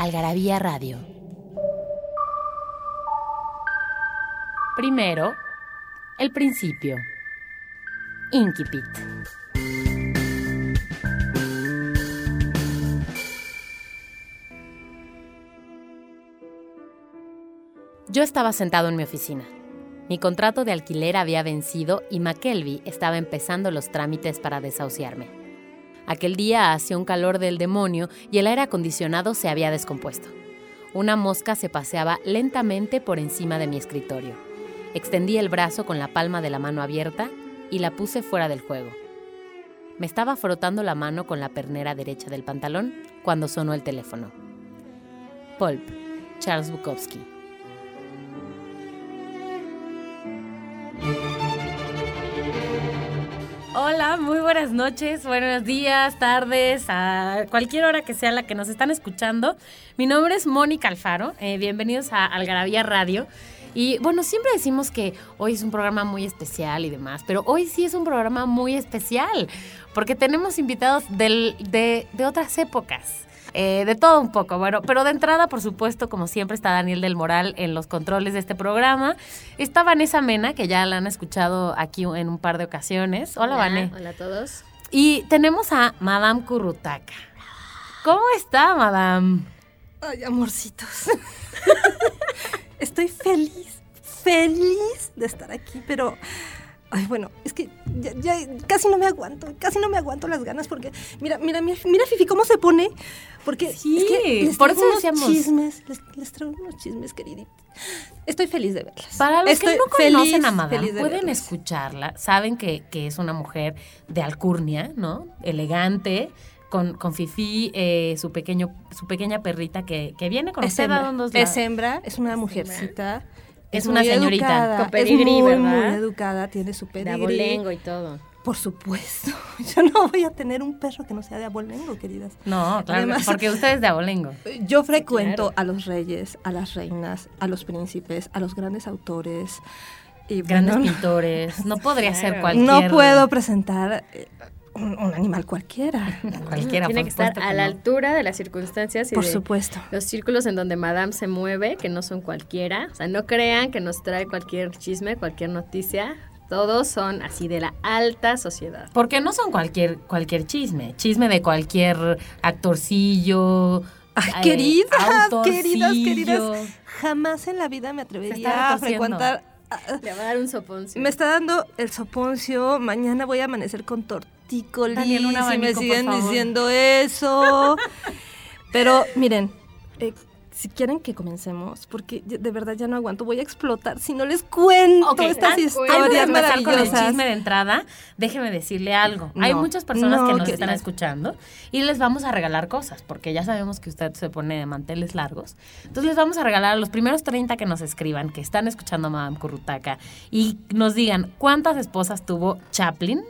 Algarabía Radio. Primero, el principio. Inquipit. Yo estaba sentado en mi oficina. Mi contrato de alquiler había vencido y McKelvey estaba empezando los trámites para desahuciarme. Aquel día hacía un calor del demonio y el aire acondicionado se había descompuesto. Una mosca se paseaba lentamente por encima de mi escritorio. Extendí el brazo con la palma de la mano abierta y la puse fuera del juego. Me estaba frotando la mano con la pernera derecha del pantalón cuando sonó el teléfono. Pulp, Charles Bukowski. Hola, muy buenas noches, buenos días, tardes, a cualquier hora que sea la que nos están escuchando. Mi nombre es Mónica Alfaro, eh, bienvenidos a Algarabía Radio. Y bueno, siempre decimos que hoy es un programa muy especial y demás, pero hoy sí es un programa muy especial, porque tenemos invitados de, de otras épocas. Eh, de todo un poco, bueno, pero de entrada, por supuesto, como siempre, está Daniel del Moral en los controles de este programa. Está Vanessa Mena, que ya la han escuchado aquí en un par de ocasiones. Hola, Vanessa. Hola a todos. Y tenemos a Madame Currutaca. ¿Cómo está, Madame? Ay, amorcitos. Estoy feliz, feliz de estar aquí, pero Ay, bueno, es que ya, casi no me aguanto, casi no me aguanto las ganas porque mira, mira, mira, mira Fifi cómo se pone, porque sí, es que les por eso unos decíamos. chismes, les, les, traigo unos chismes, queriditos. Estoy feliz de verlas. Para los Estoy que no conocen feliz, a Madame, pueden verlas. escucharla, saben que, que es una mujer de alcurnia, ¿no? Elegante, con, con Fifi, eh, su pequeño, su pequeña perrita que, que viene con Es usted a hembra, la- es hembra, es una mujercita. Es una señorita. educada, Con es muy, ¿verdad? muy educada, tiene su De pedigrí. abolengo y todo. Por supuesto. Yo no voy a tener un perro que no sea de abolengo, queridas. No, claro, Además- porque usted es de abolengo. Yo frecuento claro. a los reyes, a las reinas, a los príncipes, a los grandes autores. Y Grandes bueno, pintores. No podría ser cualquier... no puedo presentar eh, un, un animal cualquiera. Cualquiera, Tiene que estar a la altura de las circunstancias y Por de supuesto. los círculos en donde Madame se mueve, que no son cualquiera. O sea, no crean que nos trae cualquier chisme, cualquier noticia. Todos son así de la alta sociedad. Porque no son cualquier, cualquier chisme. Chisme de cualquier actorcillo. Ay, eh, queridas, queridas, queridas. Jamás en la vida me atrevería a frecuentar. Le va a dar un soponcio. Me está dando el soponcio. Mañana voy a amanecer con tortícolis. Daniel, un y me siguen diciendo eso. Pero miren, eh, si quieren que comencemos, porque de verdad ya no aguanto, voy a explotar si no les cuento Ok, estas historias empezar con el maravillosas. chisme de entrada, déjeme decirle algo. Hay muchas personas no, que nos querida. están escuchando y les vamos a regalar cosas, porque ya sabemos que usted se pone de manteles largos. Entonces les vamos a regalar a los primeros 30 que nos escriban, que están escuchando a Madame Currutaca y nos digan cuántas esposas tuvo Chaplin.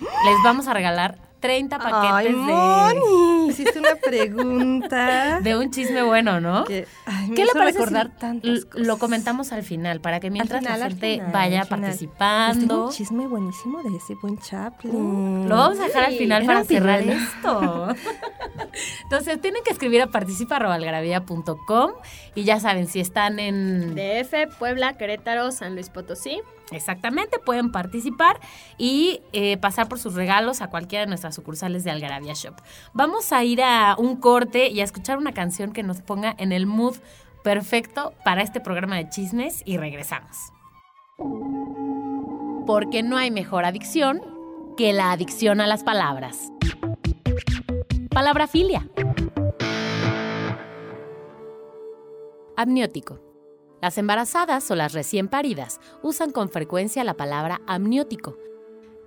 Les vamos a regalar 30 Ay, paquetes de, Moni, hiciste una pregunta. de un chisme bueno, ¿no? que, ay, me ¿Qué le parece recordar si tantas l- cosas. lo comentamos al final para que mientras final, la gente final, vaya tengo participando? un chisme buenísimo de ese buen Chaplin. Lo vamos a dejar al final para cerrar esto. Entonces, tienen que escribir a participa.algarabía.com y ya saben, si están en... DF, Puebla, Querétaro, San Luis Potosí. Exactamente, pueden participar y eh, pasar por sus regalos a cualquiera de nuestras sucursales de Algarabía Shop. Vamos a ir a un corte y a escuchar una canción que nos ponga en el mood perfecto para este programa de chismes y regresamos. Porque no hay mejor adicción que la adicción a las palabras. Palabra filia. Amniótico. Las embarazadas o las recién paridas usan con frecuencia la palabra amniótico.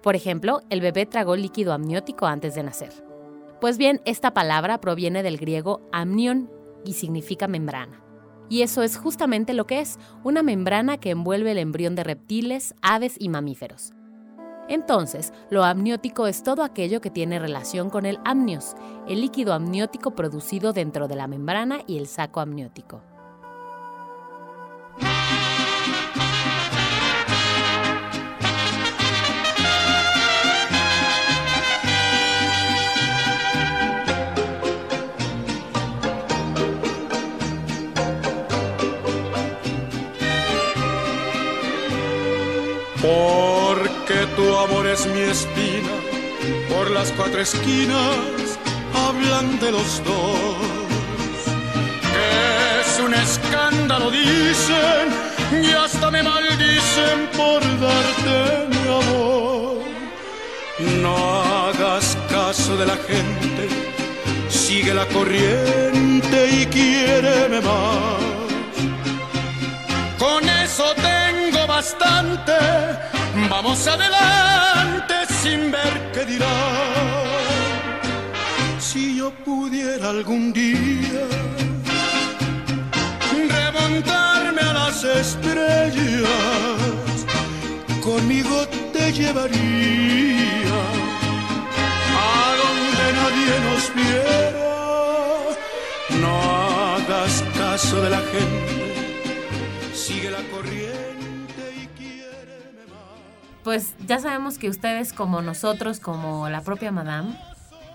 Por ejemplo, el bebé tragó líquido amniótico antes de nacer. Pues bien, esta palabra proviene del griego amnión, y significa membrana. Y eso es justamente lo que es, una membrana que envuelve el embrión de reptiles, aves y mamíferos. Entonces, lo amniótico es todo aquello que tiene relación con el amnios, el líquido amniótico producido dentro de la membrana y el saco amniótico. Porque tu amor es mi espina, por las cuatro esquinas hablan de los dos. Es un escándalo, dicen, y hasta me maldicen por darte mi amor. No hagas caso de la gente, sigue la corriente y quiéreme más. Vamos adelante sin ver qué dirán. Si yo pudiera algún día remontarme a las estrellas, conmigo te llevaría a donde nadie nos viera. No hagas caso de la gente, Pues ya sabemos que ustedes, como nosotros, como la propia Madame,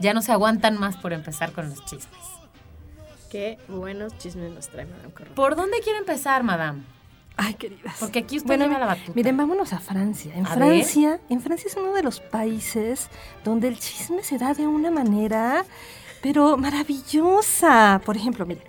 ya no se aguantan más por empezar con los chismes. Qué buenos chismes nos trae Madame Corrupta. ¿Por dónde quiere empezar, Madame? Ay, queridas. Porque aquí usted Bueno, lleva la batuta. Miren, vámonos a Francia. En A Francia, en Francia es uno de los países donde el chisme se da de una manera, pero maravillosa. Por ejemplo, miren,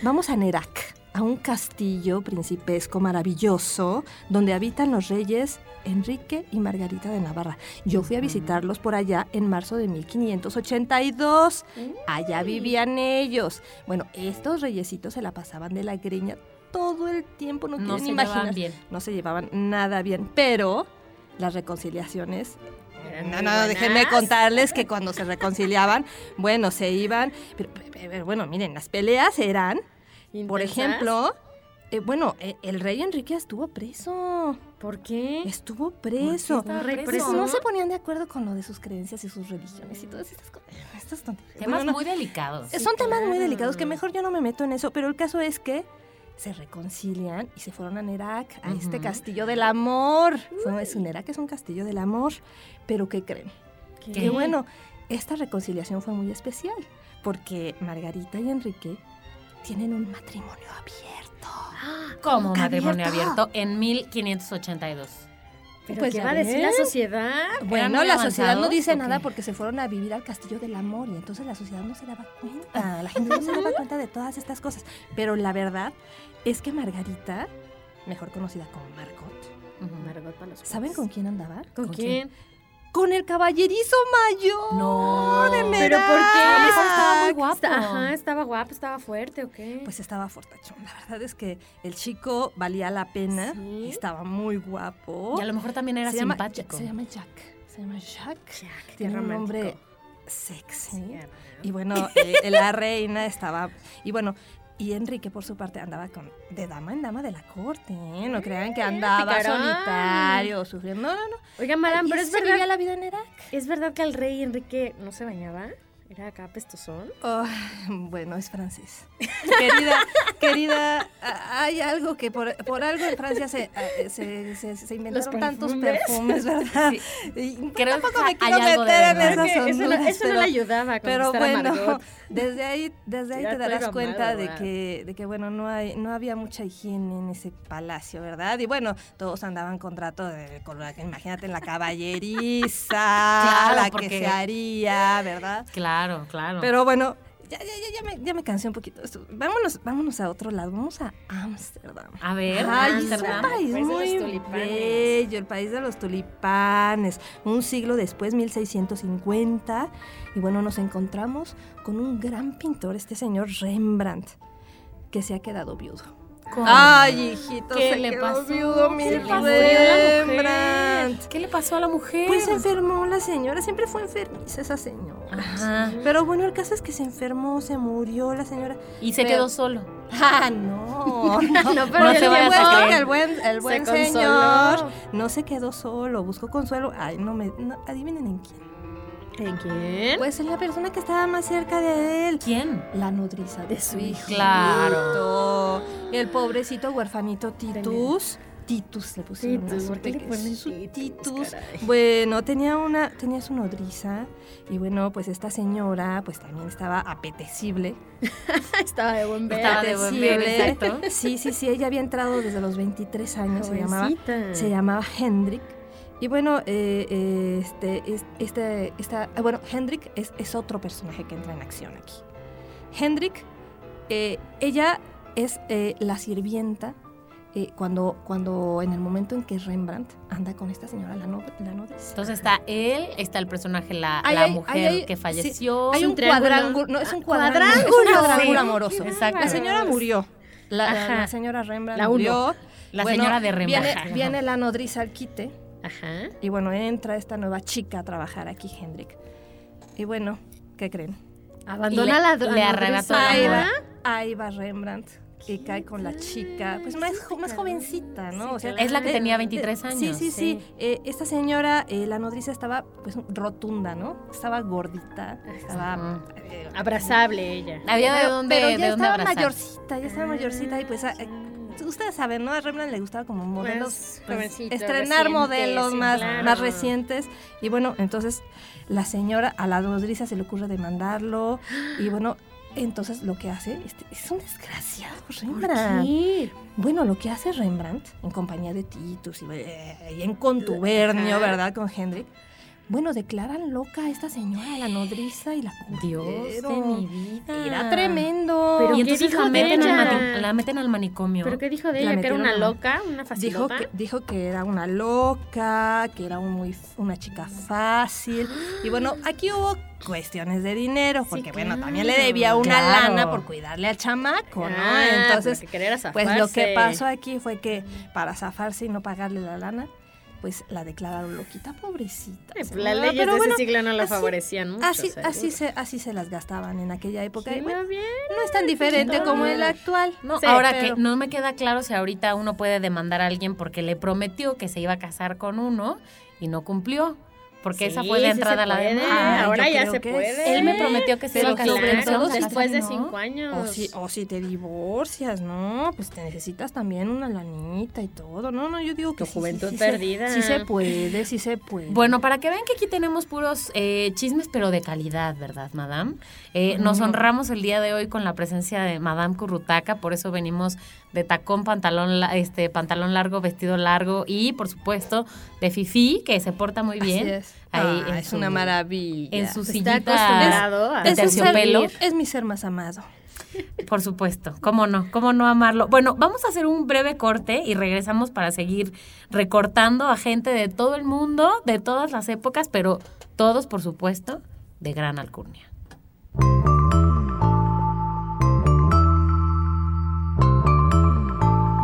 vamos a Nerac, a un castillo principesco maravilloso donde habitan los reyes Enrique y Margarita de Navarra. Yo fui a visitarlos por allá en marzo de 1582. Allá vivían ellos. Bueno, estos reyesitos se la pasaban de la greña todo el tiempo, no, No se imaginar. llevaban bien. No se llevaban nada bien, pero las reconciliaciones no, no, déjenme contarles que cuando se reconciliaban, bueno, se iban, pero, pero, bueno, miren, las peleas eran, por ejemplo, eh, bueno, eh, el rey Enrique estuvo preso, ¿Por qué? estuvo preso. Pues preso? no se ponían de acuerdo con lo de sus creencias y sus religiones y todas estas cosas. Estas tonterías. Temas Bueno, no, muy delicados. son temas muy delicados que mejor yo no me meto en eso, pero el caso es que se reconcilian y se fueron a Nerak, a este castillo del amor. Un Nerak es un castillo del amor, pero ¿qué creen? ¿Qué? Que bueno, esta reconciliación fue muy especial porque Margarita y Enrique tienen un matrimonio abierto. Como Nunca matrimonio abierto. abierto en 1582. ¿Pero Pues qué va a decir la sociedad? Bueno, la sociedad no dice ¿o nada porque se fueron a vivir al castillo del amor y entonces la sociedad no se daba cuenta, la gente no se daba cuenta de todas estas cosas. Pero la verdad es que Margarita, mejor conocida como Margot, Ujú. Margot para los ¿saben con quién andaba? ¿Con, ¿Con quién? Con el caballerizo mayor. No. de ¿Pero por qué? A lo mejor estaba muy guapo. Está- ajá, estaba guapo, estaba fuerte, ¿o qué? Pues estaba fortachón. La verdad es que el chico valía la pena. Sí. Estaba muy guapo. Y a lo mejor también era se llama, simpático. se llama Jack. Se llama Jack. Jack, Tiene un nombre sexy. Sí, Y bueno, eh, la reina estaba. Y bueno, y Enrique, por su parte, andaba con de dama en dama de la corte. ¿eh? No crean que andaba picarón. solitario, sufriendo. No, no, no. Oiga, madame, pero es verdad, la vida en Irak. ¿es verdad que el rey Enrique no se bañaba? ¿Era acá pestosón? Oh, bueno, es francés. Querida, querida, hay algo que por, por algo en Francia se, eh, se, se, se inventaron tantos perfumes? ¿verdad? Sí. Y Creo tampoco que me quiero meter en esas que eso, no- le ayudaba a Pero a bueno, desde ahí, desde ahí Ya te darás cuenta amado, de que, de que bueno, no hay, no había mucha higiene en ese palacio, ¿verdad? Y bueno, todos andaban con trato de, la- imagínate en la caballeriza, Claro, la que porque- se haría, ¿verdad? Claro, claro. Pero bueno, ya, ya, ya, ya me, ya me cansé un poquito. de esto. Vámonos, vámonos a otro lado, vamos a Ámsterdam. a ver, Ay, es un país El país de los muy tulipanes. bello, el país de los tulipanes. Un siglo después, 1650, y bueno, nos encontramos con un gran pintor, este señor Rembrandt, que se ha quedado viudo. Ay, hijito, ¿Qué se le quedó pasó? viudo mi ¿Qué le pasó a la Rembrandt. ¿Qué le pasó a la mujer? Pues se enfermó la señora, siempre fue enfermiza esa señora. Ajá. Pero bueno, el caso es que se enfermó, se murió la señora. Y se Pero- quedó solo. Ah, no. no, pero No se el buen- creer. el buen, el buen consoló. señor no se quedó solo, buscó consuelo. Ay, no me. no, adivinen en quién. ¿En quién? Pues en la persona que estaba más cerca de él. ¿Quién? La nodriza de su hijo. Claro. El pobrecito huerfanito Titus. Titus le pusieron Titus, ¿por qué le peque- ponen su Titus, caray? Bueno, tenía una, tenía su nodriza y bueno, pues esta señora pues también estaba apetecible. Estaba de buen ver. Estaba de buen ver, exacto. Sí, sí, sí, ella había entrado desde los 23 años, se llamaba, se llamaba Hendrik. Y bueno, eh, eh, este, es- este, esta, ah, bueno, Hendrik es, es otro personaje que entra en acción aquí. Hendrik, eh, ella es eh, la sirvienta cuando, cuando en el momento en que Rembrandt anda con esta señora, la, no- la nodriza. Entonces está él, está el personaje, la, la hay- mujer hay- que sí, falleció. Hay un un cuadrángulo, no, es un Ah, cuadrángulo, es un cuadrángulo. cuadrángulo amoroso. exacto. La señora murió. La, la- Ajá. la señora Rembrandt murió. La Bueno, señora de Rembrandt. Viene, viene la nodriza al quite Ajá. y bueno, entra esta nueva chica a trabajar aquí, Hendrik. Y bueno, ¿qué creen? Abandona le- la le la arrebató la Ahí va, Rembrandt y cae con la chica, pues más, más jovencita, ¿no? O sea, Es la que tenía eh, 23 Sí, años. sí, sí. Eh, esta señora, eh, la nodriza estaba pues rotunda, ¿no? Estaba gordita, estaba... Eh, Abrazable ella. Había de pero, dónde, pero de ya dónde estaba abrazar. mayorcita, ya estaba mayorcita y pues a- eh, ustedes saben, ¿no? A Rembrandt le gustaba como modelos pues, jovencito, estrenar modelos sí, más, claro. más recientes y bueno, entonces la señora a la nodriza se le ocurre demandarlo y bueno, entonces lo que hace este, es un desgraciado Rembrandt. Sí. Bueno, lo que hace Rembrandt en compañía de Titus y, eh, y en contubernio. ¿verdad? Con Hendrik. Bueno, declaran loca a esta señora, la nodriza y la Dios de mi vida. Era tremendo. Pero Y ¿qué entonces dijo la de meten, al ella? mani- la meten al manicomio. ¿Pero qué dijo de La ella? ¿Que era una loca? ¿Una Dijo facilota? que, dijo que era una loca, que era un muy, una chica fácil. Y bueno, aquí hubo cuestiones de dinero, porque bueno, también le debía una Claro. lana por cuidarle al chamaco, ¿no? Ah, Entonces, pues lo que pasó aquí fue que para zafarse y no pagarle la lana, pues la declararon loquita, pobrecita. Eh. Las leyes Pero de bueno, ese siglo no la así- favorecían mucho. Así, seguro. así, se, así se las gastaban en aquella época. Sí, y bueno, no, bien. no es tan diferente como el actual. No, Sí, ahora pero- que no me queda claro si ahorita uno puede demandar a alguien porque le prometió que se iba a casar con uno y no cumplió. Porque esa fue la sí entrada a la demanda. Ay, Ahora ya se puede. Él me prometió que se iba a casar nosotros, después de ¿no? cinco años. O si, o si te divorcias, ¿no? Pues te necesitas también una lanita y todo. No, no, yo digo que Tu sí, juventud sí perdida. Se, sí se puede, sí se puede. Bueno, para que vean que aquí tenemos puros eh, chismes, pero de calidad, ¿verdad, Madame? Eh, Nos honramos el día de hoy con la presencia de Madame Currutaca, por eso venimos de tacón, pantalón, este, pantalón largo, vestido largo y, por supuesto, de Fifi, que se porta muy Así bien. es. Ahí Ah, en es su- una maravilla. En su Está sillita acostumbrado a de es, terciopelo. es mi ser más amado. Por supuesto, cómo no, cómo no amarlo. Bueno, vamos a hacer un breve corte y regresamos para seguir recortando a gente de todo el mundo, de todas las épocas, pero todos, por supuesto, de gran alcurnia.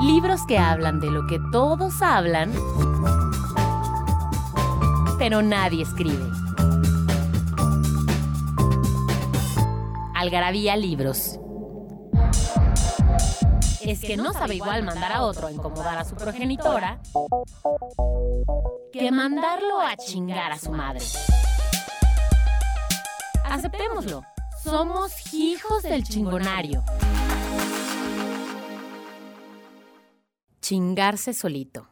Libros que hablan de lo que todos hablan, pero nadie escribe. Algarabía Libros. Es que no sabe igual mandar a otro a incomodar a su progenitora que mandarlo a chingar a su madre. Aceptémoslo. Somos hijos del chingonario. Chingarse solito.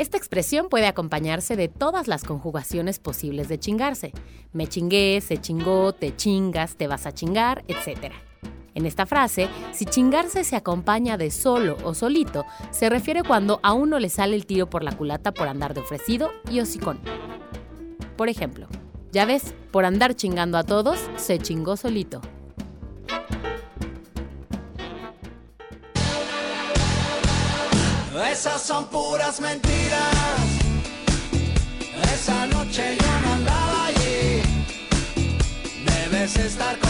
Esta expresión puede acompañarse de todas las conjugaciones posibles de chingarse. Me chingué, se chingó, te chingas, te vas a chingar, etc. En esta frase, si chingarse se acompaña de solo o solito, se refiere cuando a uno le sale el tiro por la culata por andar de ofrecido y hocicón. Por ejemplo, ya ves, por andar chingando a todos, se chingó solito. Esas son puras mentiras. Esa noche yo no andaba allí. Debes estar confundida.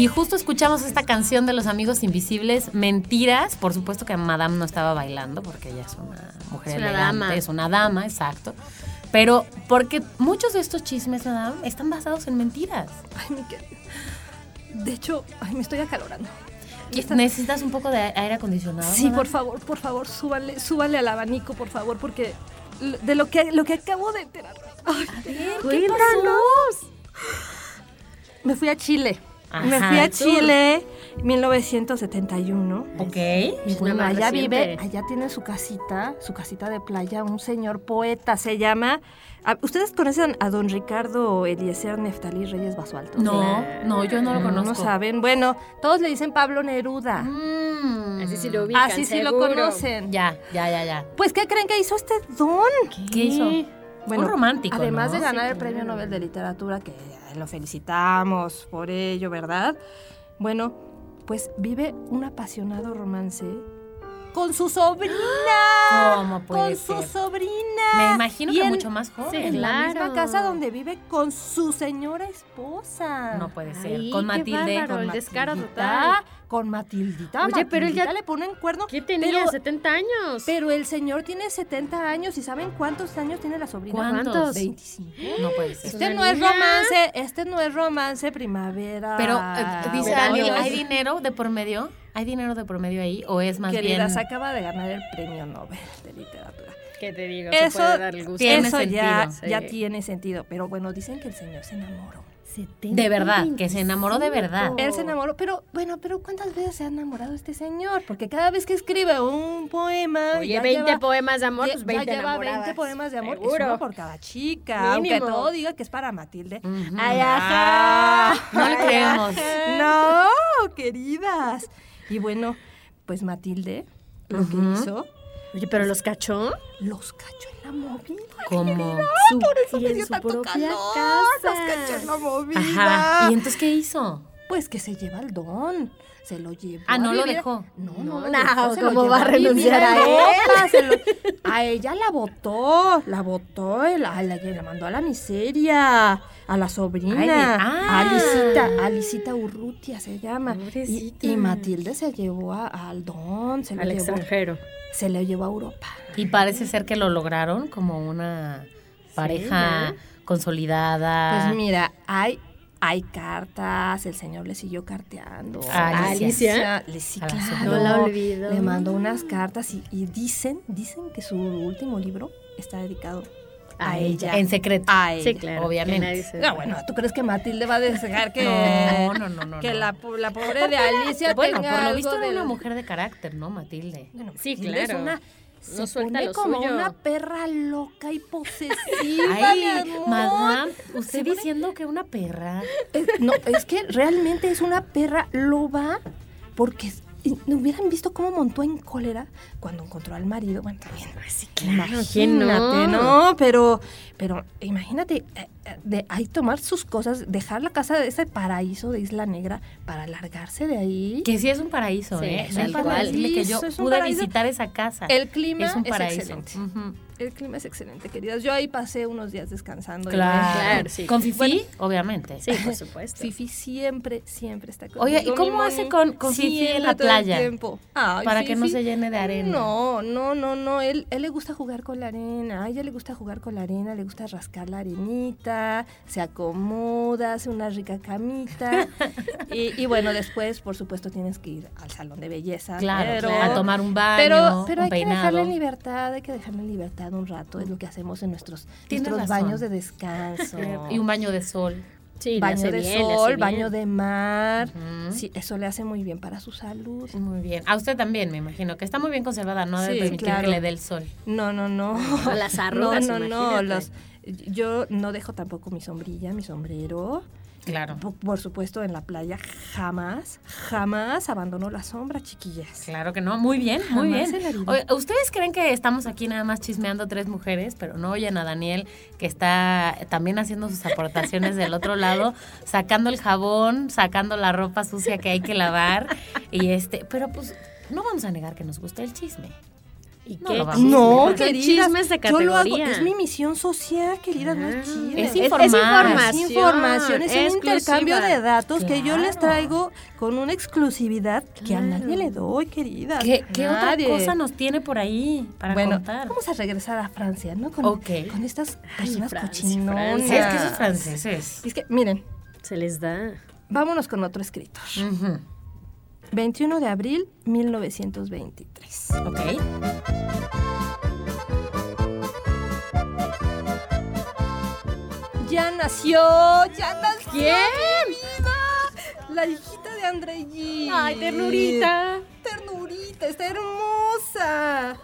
Y justo escuchamos esta canción de los amigos invisibles, Mentiras. Por supuesto que Madame no estaba bailando porque ella es una mujer Es una elegante, dama. es una dama, exacto. Pero porque muchos de estos chismes, Madame, están basados en mentiras. Ay, mi querida. De hecho, ay, me estoy acalorando. ¿Y ¿Necesitas un poco de aire acondicionado? Sí, Madame? por favor, por favor, súbale, súbale al abanico, por favor, porque de lo que, lo que acabo de enterar. Ay, Cuéntanos. me fui a Chile. Me Ajá, fui a tú. Chile 1971. Ok. Y bueno, allá vive, allá tiene su casita, su casita de playa, un señor poeta, se llama... ah, ¿Ustedes conocen a don Ricardo Eliezer Neftalí Reyes Basualto? No, no, yo no lo No, conozco. no saben. Bueno, todos le dicen Pablo Neruda. Mm. Así sí lo ubican, Así sí lo conocen. Ya, ya, ya, ya. Pues, ¿qué creen que hizo este don? ¿Qué hizo? Un romántico, Además ¿no? de ganar Sí, el Premio. Nobel de Literatura, que lo felicitamos por ello, ¿verdad? Bueno, pues vive un apasionado romance con su sobrina. ¿Cómo puede Con su sobrina. Me imagino Y que en- mucho más joven. Sí, En la misma casa donde vive con su señora esposa. No puede ser. Ay, Con Matilde. bárbaro. Con el descaro total. Con Matildita. Oye, pero él ya- le ponen cuerno. ¿Qué tenía? Pero- ¿70 años? Pero el señor tiene 70 años y ¿saben cuántos años tiene la sobrina? ¿Cuántos? 25. No puede ser. Este no es romance, este no es romance primavera. Pero eh, dice alguien, ¿hay dinero de por medio? ¿Hay dinero de por medio ahí? ¿O es más Querida, se bien...? acaba de ganar el premio Nobel de literatura. ¿Qué te digo? Eso, se puede dar el gusto. Tiene eso ya, sentido. ya Sí. tiene sentido. Pero bueno, dicen que el señor se enamoró. De verdad, que se enamoró de verdad. Él se enamoró, pero bueno, pero ¿cuántas veces se ha enamorado este señor? Porque cada vez que escribe un poema. Oye, ya 20 lleva- poemas de amor, ya- pues 20 ya lleva enamoradas. 20 poemas de amor. Es Seguro. uno por cada chica. Aunque Mínimo. todo diga que es para Matilde. Ujú. Ay, ajá. No le Ay, creemos. ajá. No, queridas. Y bueno, pues Matilde lo que hizo, Oye, ¿pero los cachó? los cachó en la movida. ¿Cómo? Su, Por eso y me en dio su tanto propia calor. Los cachó en casa. la movida. Ajá. ¿Y entonces qué hizo? Pues que se lleva el don. Se lo llevó. Ah, a no lo dejó. No, no, No, lo dejó, se ¿cómo va a renunciar a Europa, se lo- a ella la votó, la votó, y la, la, la mandó a la miseria, a la sobrina, Ay, de- ah. a Alicita, Alicita Urrutia se llama. Y, Pobrecita. y Matilde se llevó a- al don, se lo, Al llevó, extranjero. se lo llevó a Europa. Y parece ser que lo lograron como una pareja consolidada. Pues mira, hay, hay cartas, el señor le siguió carteando. ¿A Alicia? Le, sí, claro. No la olvido. Le mandó unas cartas y, y dicen, dicen que su último libro está dedicado a, A ella. en secreto. A ella. Sí, claro. Obviamente. que nadie se- No, bueno, ¿tú crees que Matilde va a dejar que, No, no, no, no. que no. la, la pobre de Alicia Bueno, tenga por lo algo visto era del- una mujer de carácter, ¿no, Matilde? Bueno, Sí, Matilde es claro. una- No se suelta pone como suyo. una perra loca y posesiva, mi Ay, amor. madame, usted diciendo que una perra. Es- no, es que realmente es una perra loba porque no hubieran visto cómo montó en cólera cuando encontró al marido. Bueno, también. Sí, Imagínate, ¿quién no? no? Pero, pero imagínate, eh, eh, de ahí tomar sus cosas, dejar la casa de ese paraíso de Isla Negra para largarse de ahí. Que sí es un paraíso, Sí, ¿eh? es un para decirle que yo paraíso, pude paraíso. visitar esa casa. El clima es un es paraíso. excelente. El clima es excelente, queridas. Yo ahí pasé unos días descansando. y Claro. Sí. Con Fifi, Bueno. obviamente. Sí, por supuesto. Fifi siempre, siempre está conmigo. Oye, ¿y cómo hace con- con Fifi en la playa? Ay, Para que no se llene de arena. No, no, no, no. Él, él le gusta jugar con la arena. A ella le gusta jugar con la arena, le gusta rascar la arenita. Se acomoda, hace una rica camita. y, y bueno, después, por supuesto, tienes que ir al salón de belleza. Claro, pero, claro, a tomar un baño, Pero, pero un hay que dejarle en libertad, hay que dejarle en libertad un rato. Es lo que hacemos en nuestros, nuestros baños de descanso. Y un baño de sol. Sí, baño de bien, sol, baño de mar. Sí, eso le hace muy bien para su salud. Muy bien. A usted también, me imagino, que está muy bien conservada, no debe Sí, permitir claro. que le dé el sol. No, no, no. O las arrugas, No, no, no. Los, yo no dejo tampoco mi sombrilla, mi sombrero. Claro. Por, supuesto, en la playa jamás, jamás abandono la sombra, chiquillas. Claro que no, muy bien, muy Jamás bien. ¿Ustedes creen que estamos aquí nada más chismeando tres mujeres, pero no oyen a Daniel que está también haciendo sus aportaciones del otro lado, sacando el jabón, sacando la ropa sucia que hay que lavar y este, pero pues no vamos a negar que nos gusta el chisme. ¿Y No qué? No, queridas, chisme es de yo lo hago, categoría. es mi misión social, queridas, no es chisme. Es Es- informar. es información. Es información, es un intercambio de datos que yo les traigo con una exclusividad que a nadie le doy, queridas. ¿Qué, qué otra cosa nos tiene por ahí para bueno, contar? vamos a regresar a Francia, ¿no? Con, Ok. con estas personas cochinonas. Es que esos franceses. Es que, miren, Se les da. vámonos con otro escritor. Ujú. 21 de abril 1923. Ok. Ya nació, ya nació. ¿Quién? La hijita de André Gide. Ay, ternurita. Ternurita, está hermosa.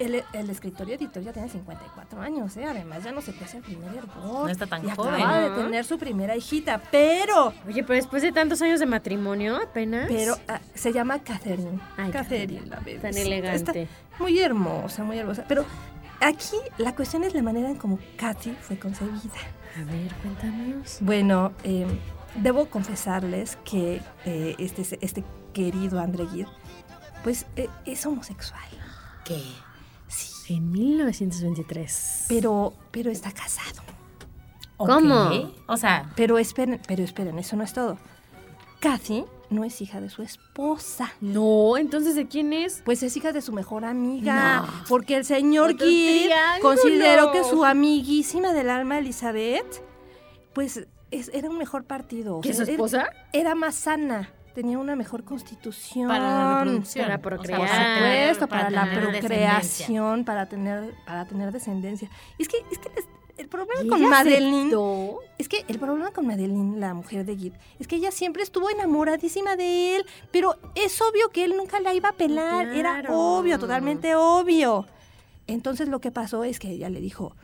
El, el escritor y editor ya tiene 54 años, ¿eh? Además, ya no se hace el primer hervor. No está tan y joven. acaba de tener su primera hijita, pero, Oye, pero después de tantos años de matrimonio, apenas. pero ah, se llama Catherine. Ay, Catherine, la bebé. Tan elegante. Está muy hermosa, muy hermosa. Pero aquí la cuestión es la manera en cómo Katy fue concebida. A ver, cuéntanos. Bueno, eh, debo confesarles que eh, este, este querido André Gide, pues eh, es homosexual. ¿Qué? En 1923. Pero, pero está casado. ¿Cómo? O sea, Pero esperen, pero esperen, eso no es todo. Kathy no es hija de su esposa. No, entonces ¿de quién es? Pues es hija de su mejor amiga. No. Porque el señor triángulo. consideró que su amiguísima del alma, Elizabeth, pues es- era un mejor partido. O ¿Que sea, su era- esposa? Era más sana. Tenía una mejor constitución. para la reproducción. Para O sea, procrear. Por supuesto, para, la procreación, para tener, para tener descendencia. Y es que, es que les- el problema ¿Y con Madeline. aceptó? Es que el problema con Madeline, la mujer de Gid, es que ella siempre estuvo enamoradísima de él, pero es obvio que él nunca la iba a pelar, era obvio, totalmente obvio. Entonces lo que pasó es que ella le dijo,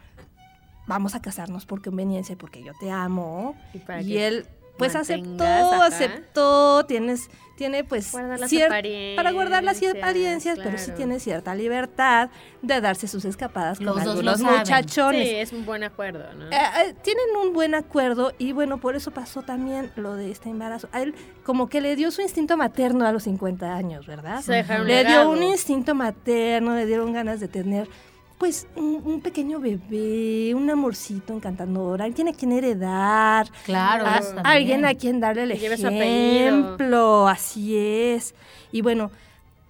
vamos a casarnos por conveniencia, porque yo te amo. Y para Y él pues aceptó, aceptó, tienes, tiene pues para guardar las apariencias, apariencias, pero sí claro. tiene cierta libertad de darse sus escapadas Los con dos algunos muchachones. Sí, es un buen acuerdo, ¿no? Eh, eh, tienen un buen acuerdo y bueno, por eso pasó también lo de este embarazo. A él como que le dio su instinto materno a los 50 años, ¿verdad? Se Le dio un instinto materno, le dieron ganas de tener pues un, un pequeño bebé, un amorcito encantador, alguien a quien heredar, claro. a- alguien a quien darle el ejemplo, así es. Y bueno,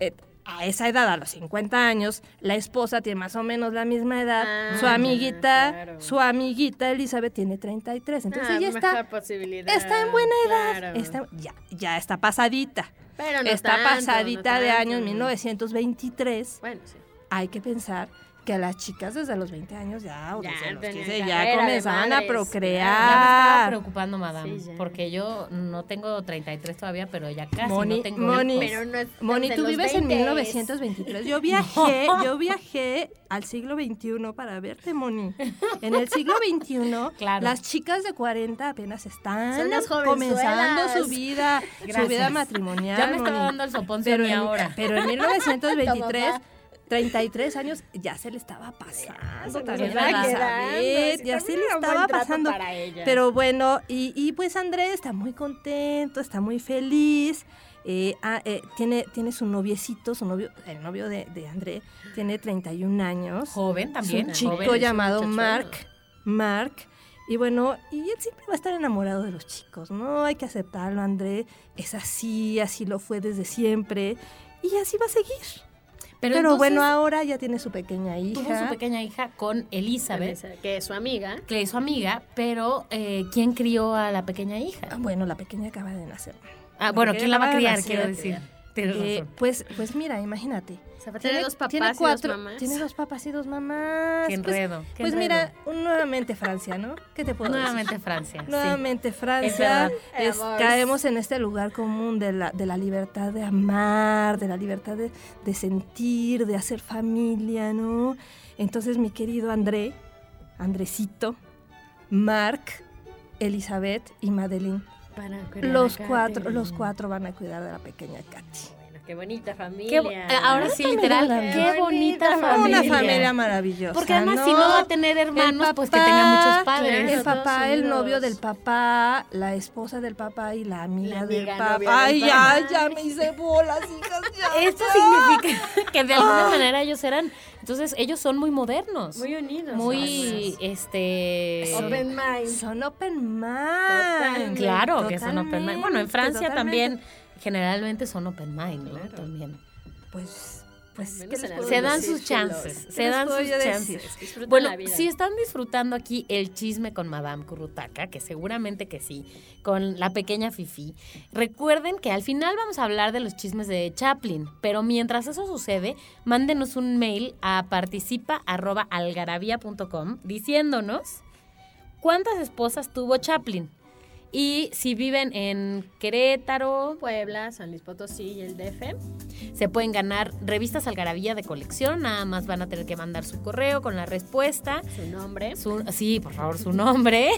eh, a esa edad, a los 50 años, la esposa tiene más o menos la misma edad, Ah, su amiguita, claro. su amiguita Elizabeth tiene 33, entonces Ah, ella está, está en buena edad, claro. está- ya, ya está pasadita. Pero no está tanto, pasadita no de años 1923. Bueno, sí. Hay que pensar que a las chicas desde los 20 años ya, o Ya desde los tenían 15 ya carrera de comenzaban a madres, Ya me estaba procrear. preocupando, madame, Sí, ya. porque yo no tengo 33 todavía, pero ya casi Moni- no tengo Moni-. Pero no es Moni, tú vives en 20s. 1923. Yo viajé, yo viajé al siglo XXI para verte, Moni. En el siglo XXI, Claro. las chicas de 40 apenas están comenzando su vida, su Gracias. vida matrimonial. Ya me estaba Moni. dando el soponcio pero en, ahora. pero en 1923, Mamá. 33 años, ya se le estaba pasando. también a Elizabeth, ya se le estaba pasando. Pero bueno, y, y pues Andrés está muy contento, está muy feliz. eh, ah, eh, tiene, tiene su noviecito, su novio, el novio de, de André, tiene 31 años. Joven Es también. un chico es llamado un Mark. Mark. Y bueno, y él siempre va a estar enamorado de los chicos, ¿no? Hay que aceptarlo, André. Es así, así lo fue desde siempre. Y así va a seguir. Pero, Pero, bueno, ahora ya tiene su pequeña hija. tuvo su pequeña hija con Elizabeth, Que es su amiga. que es su amiga, pero eh, ¿quién crió a la pequeña hija? Ah, Bueno, la pequeña acaba de nacer. Ah, bueno, ¿quién la va a criar? nacer. Quiero decir. Tienes Eh, razón. pues, pues mira, imagínate. O sea, tener dos papás tiene y dos cuatro, mamás. Tiene dos papás y dos mamás. Qué Pues- enredo. qué Pues, enredo. mira, nuevamente Francia, ¿no? ¿Qué te puedo decir? Nuevamente Francia. sí. Nuevamente Francia, es- caemos en este lugar común de la, de la libertad de amar, de la libertad de, de sentir, de hacer familia, ¿no? Entonces mi querido André, Andresito, Marc, Elizabeth y Madeline, Los cuatro, los cuatro van a cuidar de la pequeña Katy. Qué bonita Qué familia. eh, ahora sí, literal, Qué qué bonita bonita familia. Una familia maravillosa. Porque además, ¿no? si no va a tener hermanos, pues que tenga muchos padres. claro. El papá, el novio del papá, la esposa del papá y la amiga, La del papá. del Ay, papá. ya, ya me hice bolas, hijas. ya, Esto ya. significa que de alguna manera ellos eran. Entonces, ellos son muy modernos. Muy unidos. Muy, este. Open mind. Son open mind. Totalmente. Claro que son open mind. Bueno, en Francia totalmente. también generalmente son open mind, ¿no? Claro. También. Pues, pues, Al ¿qué menos les en puedo Se dan decir? sus chances, se les dan puedo sus chances. Disfrutan Bueno, la vida. si están disfrutando aquí el chisme con Madame Currutaca, que seguramente que sí, con la pequeña Fifi, recuerden que al final vamos a hablar de los chismes de Chaplin, pero mientras eso sucede, mándenos un mail a participa@algarabía.com diciéndonos cuántas esposas tuvo Chaplin y si viven en Querétaro, Puebla, San Luis Potosí y el DF. se pueden ganar revistas Algarabía de colección, nada más van a tener que mandar su correo con la respuesta. Su nombre. Su- sí, por favor, su nombre.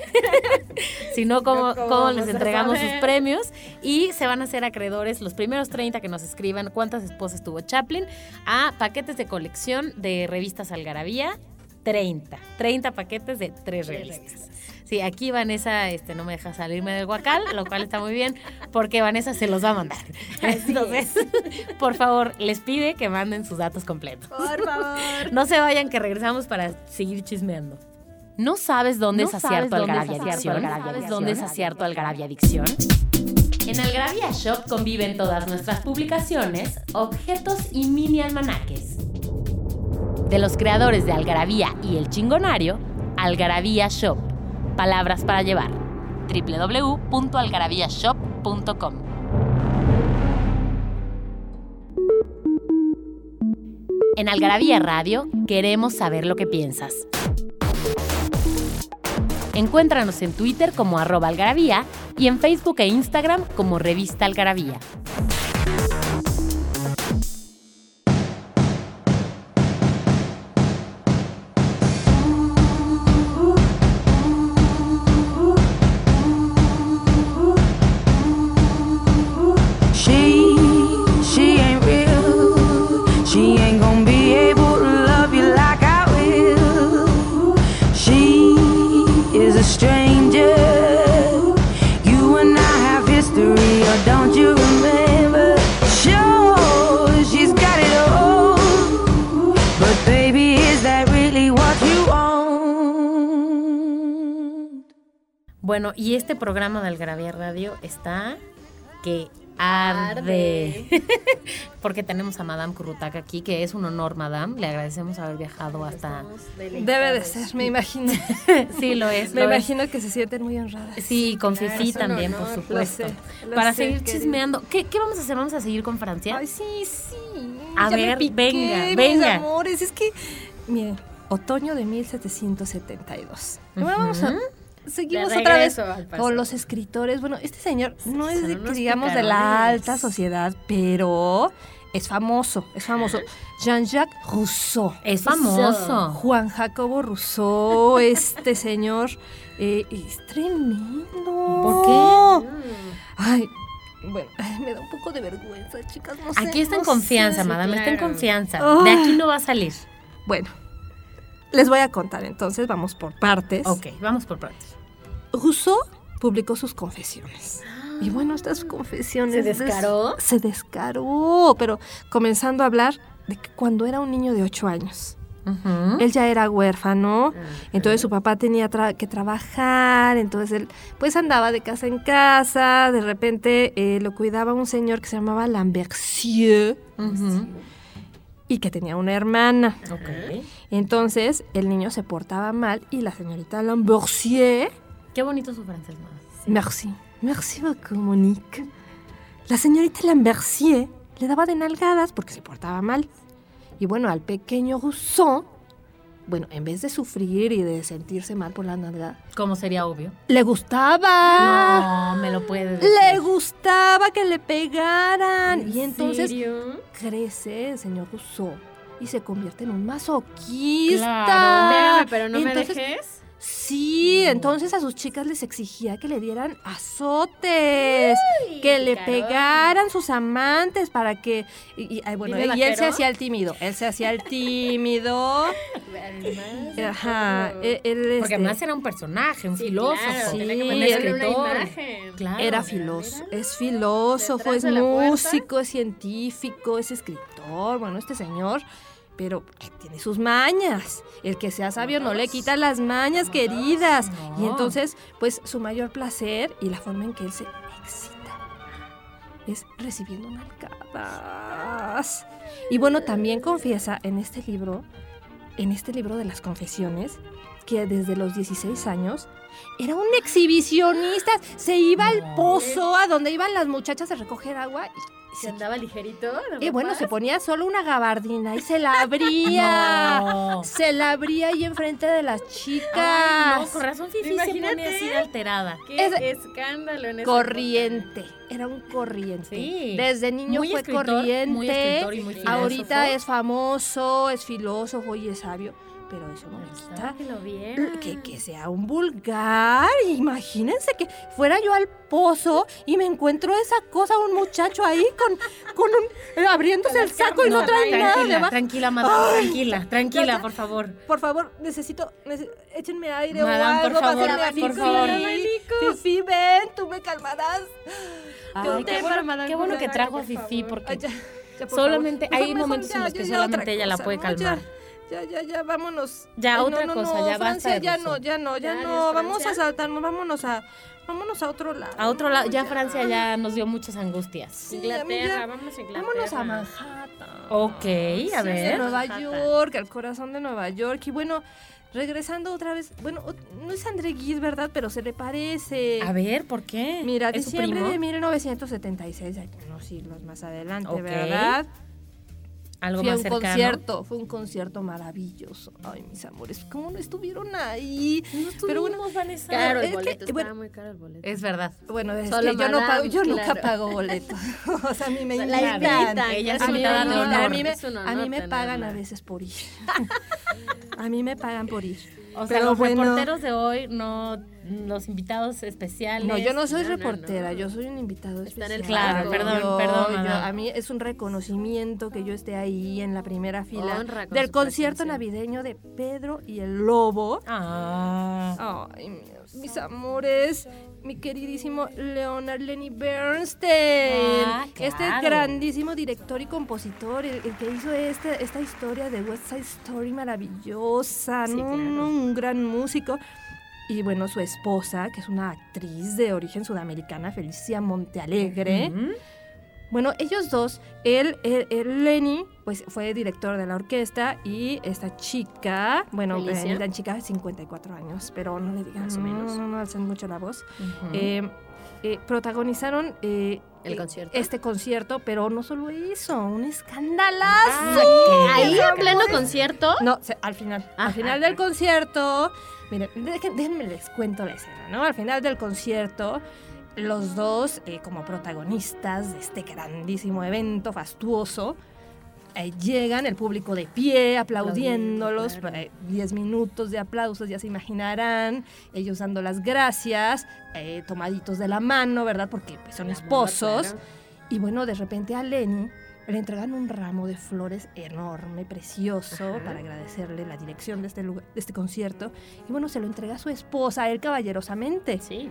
si no, ¿cómo, No, ¿cómo les entregamos sus premios? Y se van a hacer acreedores los primeros 30 que nos escriban cuántas esposas tuvo Chaplin a paquetes de colección de revistas Algarabía. 30. 30 paquetes de tres revistas. Sí, aquí Vanessa este, no me deja salirme del guacal, lo cual está muy bien, porque Vanessa se los va a mandar. Entonces, por favor, les pide que manden sus datos completos. Por favor. No se vayan, que regresamos para seguir chismeando. ¿No sabes dónde ¿No es sabes acierto dónde es Algarabia Adicción? ¿Sabes dónde es acierto Algarabia Adicción? En Algarabia Shop conviven todas nuestras publicaciones, objetos y mini almanaques. De los creadores de Algarabía y El Chingonario, Algarabía Shop. Palabras para llevar. www.algarabíashop.com En Algarabía Radio queremos saber lo que piensas. Encuéntranos en Twitter como arroba algarabía y en Facebook e Instagram como revista algarabía. Bueno, y este programa de Algarabía Radio está que arde. Porque tenemos a Madame Currutaca aquí, que es un honor, Madame. Le agradecemos haber viajado hasta... Debe de ser, me imagino. sí, lo es. Me lo es. imagino que se sienten muy honradas. Sí, con Fifi también, honor, por lo supuesto. sé, lo Para sé, seguir chismeando. ¿Qué, qué vamos a hacer? ¿Vamos a seguir con Francia? Ay, sí, sí. A ya me ver, piqué, venga, mis venga. amores, es que, miren, otoño de 1772. Y Bueno, vamos a... Seguimos otra vez con los escritores. Bueno, este señor no es de, digamos de la alta sociedad, pero es famoso, es famoso. Jean-Jacques Rousseau. Es famoso. Juan Jacobo Rousseau, este señor, eh, es tremendo. ¿Por qué? Ay, bueno, me da un poco de vergüenza, chicas. No sé, Aquí está en confianza, sé. madame, está en claro. confianza. Ah. De aquí no va a salir. Bueno, les voy a contar entonces, vamos por partes. Ok, vamos por partes. Rousseau publicó sus confesiones. Y bueno, estas confesiones... ¿Se des- descaró? Se descaró, pero comenzando a hablar de que cuando era un niño de ocho años, él ya era huérfano, entonces su papá tenía tra- que trabajar, entonces él pues andaba de casa en casa, de repente eh, lo cuidaba un señor que se llamaba Lambercieux, Ujú. y que tenía una hermana. Ok. Entonces el niño se portaba mal y la señorita Lambercier, Qué bonito su francés, mamá. merci, merci beaucoup Monique, la señorita Lambercier le daba de nalgadas porque se portaba mal. Y bueno, al pequeño Rousseau, bueno, en vez de sufrir y de sentirse mal por la nalgada, Como sería obvio. le gustaba. No, me lo puedes decir. Le gustaba que le pegaran. Y entonces serio? crece el señor Rousseau y se convierte en un masoquista. Claro. Pero no me dejes. Sí, entonces a sus chicas les exigía que le dieran azotes, que le pegaran sus amantes para que... Y, y- ay, bueno, ¿Vive y él se hacía el tímido, él se hacía el tímido. Además, Ajá, él, él, Porque este, además era un personaje, un Sí, filósofo. claro, Sí, tenía que un mantener una escritor. imagen. Claro. Era filósofo, es filósofo, es músico, es científico, es escritor, bueno, este señor, pero tiene sus mañas. El que sea sabio no le quita las mañas, queridas. Y entonces, pues su mayor placer y la forma en que él se excita es recibiendo nalgadas. Y bueno, también confiesa en este libro, en este libro de las confesiones, que desde los 16 años era un exhibicionista. Se iba al No. pozo a donde iban las muchachas a recoger agua y, Se se- andaba ligerito. y bueno, se ponía solo una gabardina y se la abría. No. Se la abría ahí enfrente de las chicas. Ay, no, con razón Fifi se Imagínate. pone así de alterada. Qué Es- escándalo en corriente. Era un corriente. Sí. Desde niño Muy fue escritor, corriente. muy escritor y muy filósofo. Ahorita es famoso, es filósofo y es sabio. Pero eso no le quita. Que que sea un vulgar. Imagínense que fuera yo al pozo y me encuentro esa cosa, un muchacho ahí con, con un, eh, abriéndose el saco y no, No, trae nada tranquila, madame, tranquila, tranquila, por favor. Por favor, necesito, nece- échenme aire Madame, o por algo. favor, pásenme a por favor. Fifi, ven, tú me calmarás. Ay, qué, bueno, Madame qué bueno que trajo a por Fifi favor. porque Ay, ya, ya, por solamente favor. hay momentos en los que solamente ella la puede calmar. Ya, ya, ya, vámonos. Ya, Ay, otra no, no, cosa, no, ya basta Francia, de ya no, ya no, ya Ya, no. adiós, Vamos a saltarnos, vámonos a, vámonos a otro lado. A otro lado, ya Ya. Francia ya nos dio muchas angustias. Sí, Inglaterra, vámonos a Inglaterra. Vámonos a Manhattan. Ok, a Sí, a ver. Nueva Manhattan. York, al corazón de Nueva York. Y bueno, regresando otra vez, bueno, no es André Gide, ¿verdad? Pero se le parece. A ver, ¿por qué? Mira, ¿Es su diciembre primo? de 1976, hay unos siglos más adelante, Ok. ¿verdad? Algo Fui a más un cercano. concierto, fue un concierto maravilloso. Ay, mis amores, ¿cómo no estuvieron ahí? Pero bueno, Vanessa. Caro Es el boleto, estaba bueno, muy caro el boleto. Es verdad. Bueno, es Solo que yo, no pago, yo nunca pago boletos. o sea, a mí me La invitan. Ella es a mí, honor. a mí me, Es un a mí me pagan a veces por ir. a mí me pagan por ir. O sea, Pero los bueno. reporteros de hoy, no los invitados especiales. No, yo no soy No, reportera, no. yo soy un invitado Está en especial. el Claro, perdón, Yo- perdón, yo- a mí es un reconocimiento que yo esté ahí en la primera fila Honra del concierto presencia. navideño de Pedro y el Lobo. Ah. Ay, mis, mis amores, mi queridísimo Leonard Lenny Bernstein. Ah, Este grandísimo director y compositor, el, el que hizo este, esta historia de West Side Story maravillosa, Sí, ¿no? claro. Un gran músico. Y bueno, su esposa, que es una actriz de origen sudamericana, Felicia Montealegre. Ujú. Bueno, ellos dos, él, él- él, Lenny, pues fue director de la orquesta y esta chica, bueno, eh, la chica de 54 años, pero no le digan, Más o no, menos. no, no alcen mucho la voz, eh, eh, protagonizaron eh, El eh, concierto. este concierto, pero no solo eso, un Ah, escandalazo. qué Ahí en pleno concierto. No, se- al final. Ah, al final ah, del concierto. Miren, déjenme les cuento la escena, ¿no? Al final del concierto, los dos, como protagonistas de este grandísimo evento fastuoso, eh, llegan, el público de pie, aplaudiéndolos, Aplaudiendo, claro. eh, 10 minutos de aplausos, ya se imaginarán, ellos dando las gracias, eh, tomaditos de la mano, ¿verdad? Porque pues, son esposos. Y bueno, de repente a Lenny le entregan un ramo de flores enorme, precioso, Ajá. para agradecerle la dirección de este, lugar- de este concierto. Y bueno, se lo entrega a su esposa, él caballerosamente. Sí.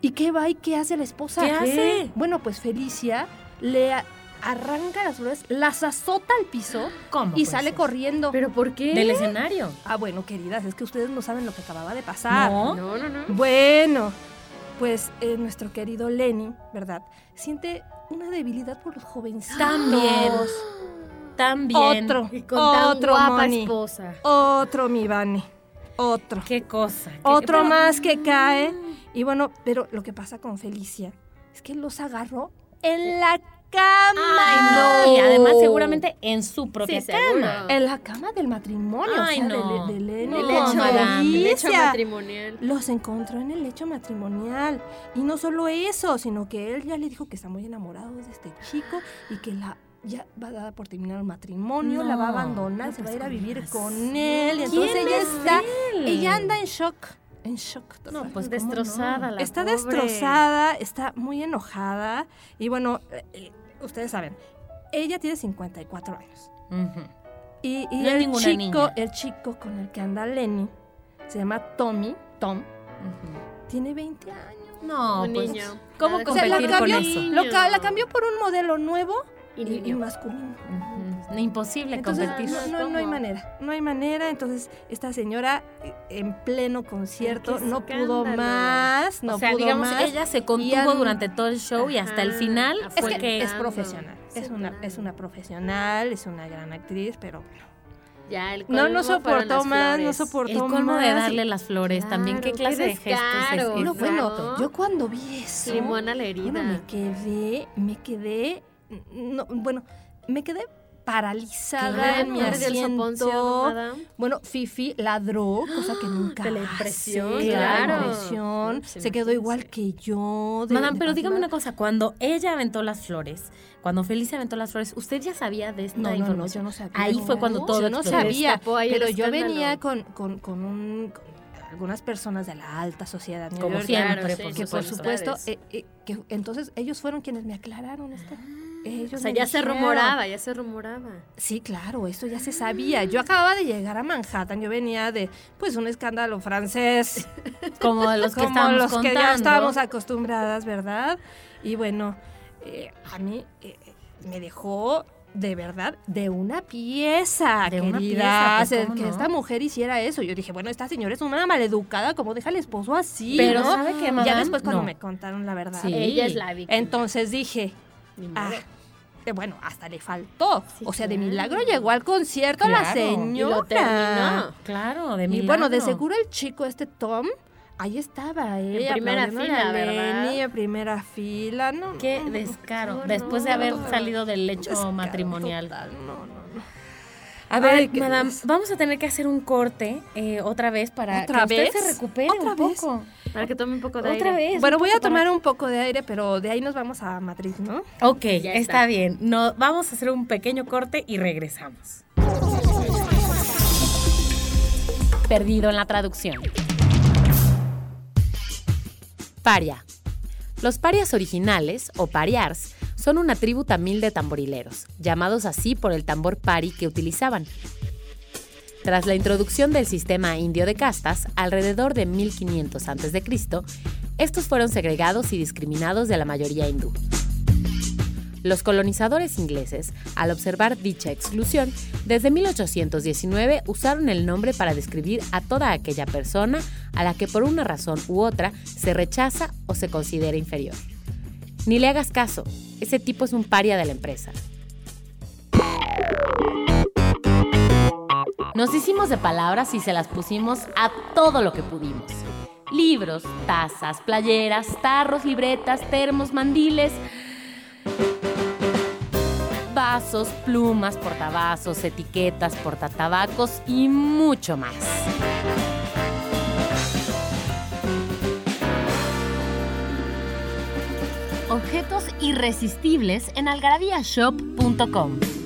¿Y qué va y qué hace la esposa? ¿Qué hace? Bueno, pues Felicia le arranca las flores, las azota al piso ¿Cómo y sale ser? corriendo. ¿Pero por qué? Del escenario. Ah, bueno, queridas, es que ustedes no saben lo que acababa de pasar. No. No, no, no. Bueno, pues eh, nuestro querido Lenny, ¿verdad? Siente una debilidad por los jovencitos. También. tan bien. Otro, Y con tan otro guapa Moni. esposa. Otro, mi Vani. Otro. Qué cosa. qué- Otro pero- más que cae. Y bueno, pero lo que pasa con Felicia es que los agarró en la cama. Ay, no. Y además, seguramente en su propia Sí, cama. seguro. En la cama del matrimonio. Ay, o sea, no. de, de No, madame. el Felicia. matrimonial. Los encontró en el lecho matrimonial. Y no solo eso, sino que él ya le dijo que está muy enamorado de este chico y que la ya va a dar por terminar el matrimonio, la va a No, abandonar, no, se va a ir a ¿cómo vivir con él. Y ¿Quién entonces ella es está, él? ella anda en shock. En shock. No, total. pues Destrozada destrozada. la está pobre. destrozada, está muy enojada. Y bueno, eh, ustedes saben, ella tiene 54 años. Y, y No es el chico, niña. el chico con el que anda Lenny, se llama Tommy, Tom, tiene 20 años. No, Un pues, niño. ¿cómo Nada O sea, la competir con cambió, eso? lo ca- la cambió por un modelo nuevo Y y, y masculino. Ujú. Imposible Entonces, competir. no, no- no hay manera, no hay manera. Entonces, esta señora eh, en pleno concierto no pudo más, no o sea, pudo digamos, más. ella se contuvo an- durante todo el show y hasta el final Es fue es que... que es profesional, Sí, es una, es una profesional, es una gran actriz, pero Ya, el no, no soportó más, no soportó El colmo más. de darle las flores también. ¿Qué clase qué de gestos es? No, bueno, yo cuando vi eso, Limón a la herida. bueno, me quedé, me quedé, no, bueno, me quedé paralizada en mi perdió el soponcio, asiento. Bueno, Fifi ladró, cosa que nunca De la hace, impresión, de la impresión. Se quedó igual que yo. de- Madame, de pero dígame una cosa, cuando ella aventó las flores, cuando Felicia aventó las flores, ¿usted ya sabía de esta No, no, no, información? yo no sabía. Ahí fue cuando No, todo Yo no sabía, pero yo escándalo. venía con, con, con un... con algunas personas de la alta sociedad Como siempre, Claro, por sí, que por supuesto. eh, eh, que entonces ellos fueron quienes me aclararon esto. Ellos O sea, ya se rumoraba, ya se rumoraba. Sí, claro, eso ya se sabía. Yo acababa de llegar a Manhattan, yo venía de, pues, un escándalo francés, Como los que como que ya contando. estábamos acostumbradas, ¿verdad? Y bueno, eh, a mí eh, me dejó de verdad de una pieza, De una querida, pieza, pues, hacer ¿cómo que no? esta mujer hiciera eso. Yo dije, bueno, esta señora es una maleducada, ¿cómo deja al esposo así? Pero ¿no? ¿sabe qué, Ya madame? después cuando No. me contaron la verdad, Sí. Ella es la víctima. entonces dije. Ah, eh, bueno, hasta le faltó. Sí, o sea, de milagro llegó al concierto la Claro, y señora. Y lo terminó. Claro, de Y milagro. bueno, de seguro el chico este Tom, ahí estaba, ¿eh? En primera fila, a ¿verdad? En primera fila, ¿no? Qué descaro. Qué Después de haber salido del lecho matrimonial. total, no, no. A ver, Ay, madame, vamos a tener que hacer un corte eh, otra vez para ¿Otra que vez? usted se recupere ¿Otra un vez? poco. Para que tome un poco de Otra aire. vez. Bueno, voy a para- tomar un poco de aire, pero de ahí nos vamos a Madrid, ¿no? Ok, Ya está. está. bien. No, vamos a hacer un pequeño corte y regresamos. Perdido en la traducción. Paria. Los parias originales, o pariars, son una tribu tamil de tamborileros, llamados así por el tambor pari que utilizaban. Tras la introducción del sistema indio de castas, alrededor de 1500 a.C., estos fueron segregados y discriminados de la mayoría hindú. Los colonizadores ingleses, al observar dicha exclusión, desde 1819 usaron el nombre para describir a toda aquella persona a la que por una razón u otra se rechaza o se considera inferior. Ni le hagas caso, ese tipo es un paria de la empresa. Nos hicimos de palabras y se las pusimos a todo lo que pudimos. Libros, tazas, playeras, tarros, libretas, termos, mandiles, vasos, plumas, portavasos, etiquetas, portatabacos y mucho más. Objetos irresistibles en algarabíashop.com.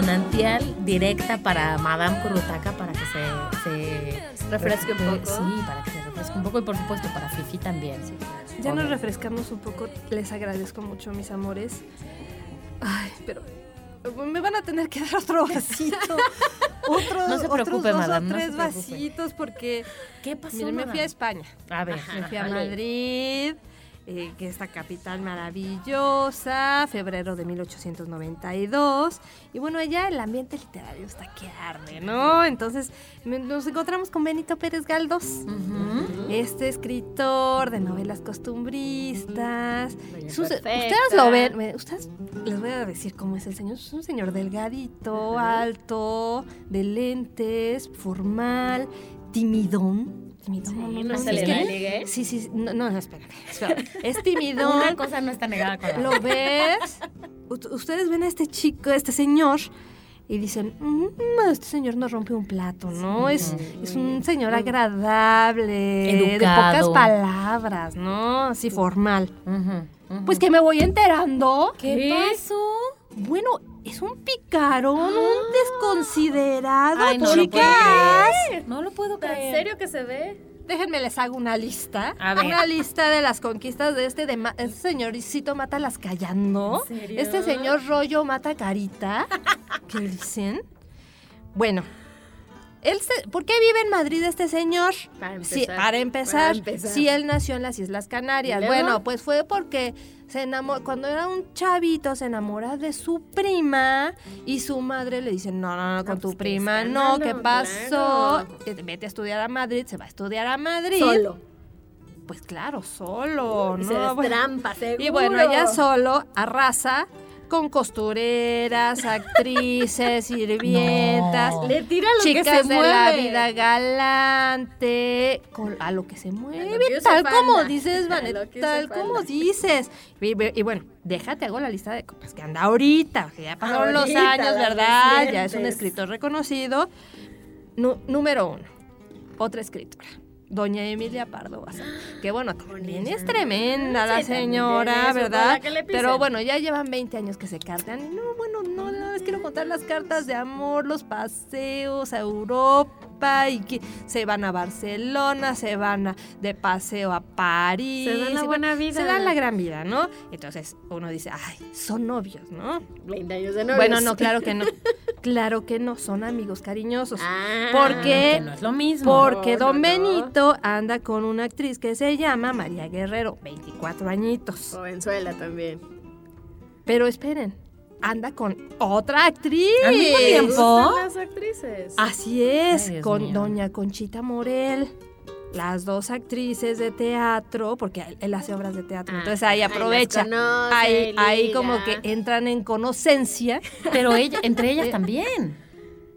manantial directa para Madame Kurutaka para que se, se Refresque un poco. Sí, para que se refresque un poco y por supuesto para Fifi también. Ya nos refrescamos un poco. Les agradezco mucho, mis amores. Ay, pero me van a tener que dar otro vasito. Otro, No se otros preocupe, dos madame, o tres vasitos porque ¿Qué pasó? miren, me fui a España. A ver, Me fui a. Madrid, eh, que es la capital maravillosa, febrero de 1892. Y bueno, allá el ambiente literario está que arde, ¿no? Entonces nos encontramos con Benito Pérez Galdós. Este escritor de novelas costumbristas. Ustedes lo ven, ustedes les voy a decir cómo es el señor. Es un señor delgadito, alto, de lentes, formal, timidón. Sí, no, no se es le que- da ligue. Sí, sí, sí, no, no, espérame, espérame. Es timidón. Una cosa no está negada con la ¿Lo ves? Ustedes ven a este chico, a este señor, y dicen, "Mm, este señor no rompe un plato, ¿no? Es, es un señor agradable, Educado. de pocas palabras, ¿no? Así formal. Pues que me voy enterando. ¿Qué pasó? Bueno, es un picarón, un desconsiderado, Ay, no lo puedo chicas. creer. No lo puedo ¿En creer. serio que se ve? Déjenme les hago una lista. A ver. Una lista de las conquistas de este de ma- este señorcito mata las callando. ¿En serio? Este señor rollo mata carita. ¿Qué dicen? Bueno. Él se- ¿Por qué vive en Madrid este señor? Para empezar. para empezar, Para empezar. sí, él nació en las Islas Canarias. Bueno, pues fue porque se enamoró, cuando era un chavito se enamora de su prima y su madre le dice, no, no, no, con No, tu pues, prima, no, ¿qué pasó? claro. Vete a estudiar a Madrid, se va a estudiar a Madrid. Solo. Pues claro, solo, Y ¿no? se Bueno, seguro. y bueno, ella solo arrasa con costureras, actrices, sirvientas, No. Le tira lo que chicas se de mueve. la vida galante, con- a lo que se mueve, que tal como dices, Vanet, que tal como dices. Y, y bueno, déjate, hago la lista de cosas que anda ahorita, que ya pasaron los años, ¿verdad? Ya es un escritor reconocido. Número uno, otra escritora. Doña Emilia Pardo Bazán, que bueno, también es tremenda la señora, ¿verdad? Pero bueno, ya llevan 20 años que se cartan. Y no, bueno, no, no les quiero contar las cartas de amor, los paseos a Europa y que se van a Barcelona, se van a- de paseo a París. Se dan la buena vida. Se dan la gran vida, ¿no? Entonces uno dice, ay, son novios, ¿no? 20 años de novios. Bueno, no, claro que no. Claro que no, son amigos cariñosos. Ah, Porque- Que no es lo mismo. Porque Don no, no. Benito anda con una actriz que se llama María Guerrero, 24 añitos. Jovenzuela también. Pero esperen, anda con otra actriz. ¿Al mismo ¿Te tiempo? gustan las actrices? Así es, Ay, con mío. doña Conchita Morel. Las dos actrices de teatro, porque él, hace obras de teatro, Ah, entonces ahí aprovecha. conoce, ahí, ahí como que entran en conocencia. Pero ella, entre ellas también.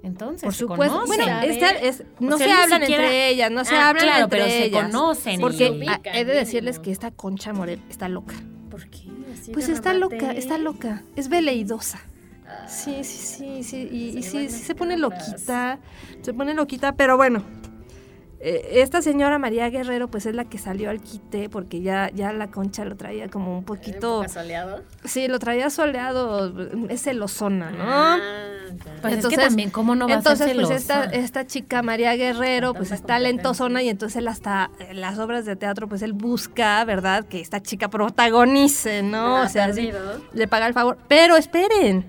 Entonces, Por se supuesto. conocen. Bueno, esta es- no O sea, se hablan siquiera- entre ellas, no se Ah, hablan claro, entre pero se ellas. conocen. Porque ubican, ah, he de decirles que esta Concha Morel está loca. ¿Por qué? Así Pues está remate. loca, está loca. Es veleidosa. Sí, sí, sí, sí. Y, y se sí, se pone loquita. Se pone loquita, pero bueno. Eh, esta señora María Guerrero, pues es la que salió al quite, porque ya, ya la concha lo traía como un poquito. ¿Época soleado? Sí, lo traía soleado. Es celosona, ¿no? Ah. Pues es Entonces- que también, ¿cómo no va entonces, a ser pues celosa? esta, esta chica María Guerrero, pues tanta está competencia. lentosona y entonces él hasta en las obras de teatro, pues él busca, ¿verdad? Que esta chica protagonice, ¿no? Ah, o sea, sí, perdido. le paga el favor. Pero esperen,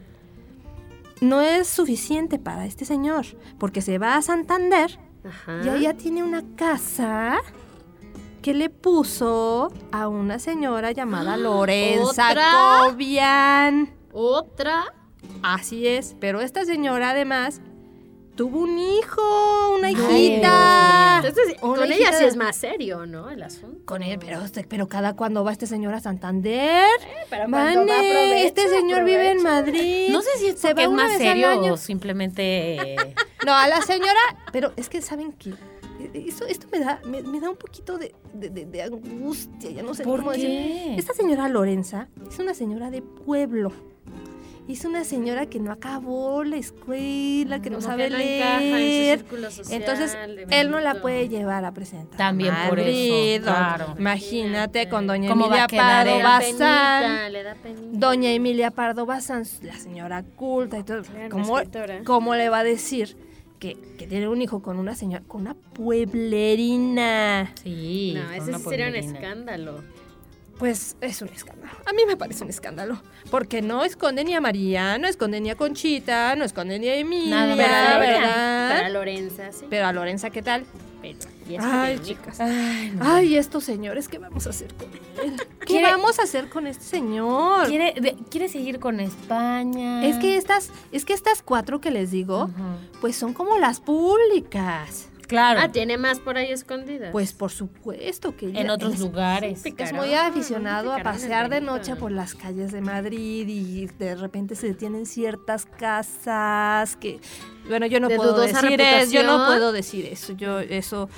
no es suficiente para este señor, porque se va a Santander Ajá. y allá tiene una casa que le puso a una señora llamada Lorenza ¿Otra? Cobian. Otra. Así es, pero esta señora además tuvo un hijo, una Ay, hijita. Entonces, Una con ella hijita sí de- es más serio, ¿no? El asunto. Con él, pero, este- pero cada cuando va este señor a Santander. Pero cuando va, Mane, aprovecha, este señor vive en. Madrid. No sé si es se va es más serio o simplemente... No, a la señora, pero es que saben que esto, esto me da me, me da un poquito de, de- de- de angustia, ya no sé ¿Por cómo qué? decir. Esta señora Lorenza es una señora de pueblo. Es una señora que no acabó la escuela, que no Como sabe que no encaja en su leer. círculo social Entonces, él no la puede llevar a presentar. También por eso, claro. Imagínate con doña ¿Cómo va a Emilia Pardo? Bazán. Doña Emilia Pardo Bazán, la señora culta y todo. Claro, ¿Cómo, cómo le va a decir que, que tiene un hijo con una señora, con una pueblerina? Sí. No, ese sí sería un escándalo. Pues es un escándalo. A mí me parece un escándalo. Porque no esconde ni a María, no esconde ni a Conchita, no esconde ni a Emilia, Nada más. Pero a ella, ¿verdad? Para Lorenza, sí. Pero a Lorenza, ¿qué tal? Pero, y Ay, chicas. Ay, no. Ay, estos señores, ¿qué vamos a hacer con él? ¿Qué ¿Quiere- vamos a hacer con este señor? ¿Quiere, de- ¿Quiere seguir con España? Es que estas, es que estas cuatro que les digo, pues son como las públicas. Claro. Ah, tiene más por ahí escondidas. Pues por supuesto que en otros es- lugares. Sí, Es muy aficionado a pasear de noche por las calles de Madrid y de repente se detienen ciertas casas que, bueno, yo no De puedo decir eso, yo no puedo decir eso, yo eso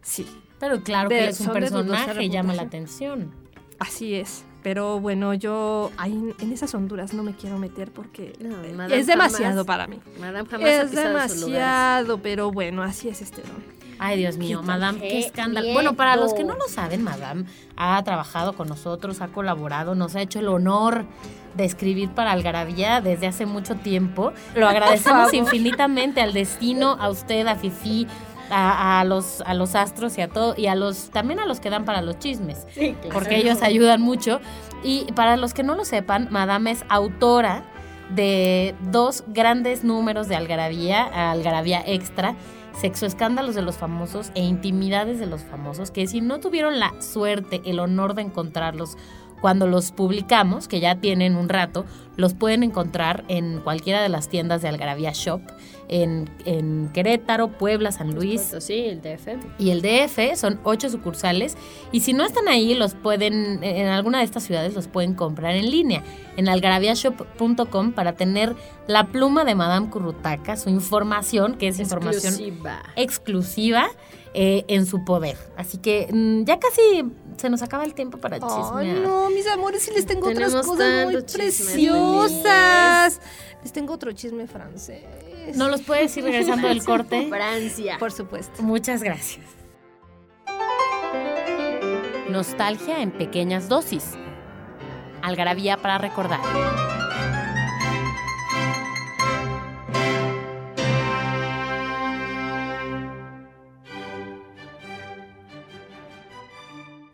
sí, Pero claro De- que es un personaje y llama la atención. así es. Pero bueno, yo ahí en esas honduras no me quiero meter porque No, es demasiado jamás- para mí. Madame jamás Es demasiado, pero bueno, así es este don. Ay, Dios mío, Qué Madame, qué qué escándalo. Bueno, para los que no lo saben, Madame ha trabajado con nosotros, ha colaborado, nos ha hecho el honor de escribir para Algarabía desde hace mucho tiempo. Lo agradecemos infinitamente al destino, a usted, a Fifi, a, a los, a los astros y a todo, y a los, también a los que dan para los chismes. Sí, claro. porque ellos ayudan mucho. Y para los que no lo sepan, Madame es autora de dos grandes números de Algarabía, Algarabía Extra, Sexoescándalos de los famosos e Intimidades de los famosos, que si no tuvieron la suerte, el honor de encontrarlos cuando los publicamos, que ya tienen un rato, los pueden encontrar en cualquiera de las tiendas de Algarabía Shop, en, en Querétaro, Puebla, San Luis, Supuesto, Sí, el DF. y el DF son ocho sucursales y si no están ahí los pueden en alguna de estas ciudades los pueden comprar en línea en algarabiashop.com para tener la pluma de Madame Currutaca, su información que es información Exclusiva. exclusiva eh, en su poder. Así que mm, ya casi se nos acaba el tiempo para chismear. Ay, no, mis amores, sí les tengo otras cosas muy preciosas. Les tengo otro chisme francés. ¿No los puedes ir regresando del corte? Francia. Por supuesto. Muchas gracias. Nostalgia en pequeñas dosis. Algarabía para recordar.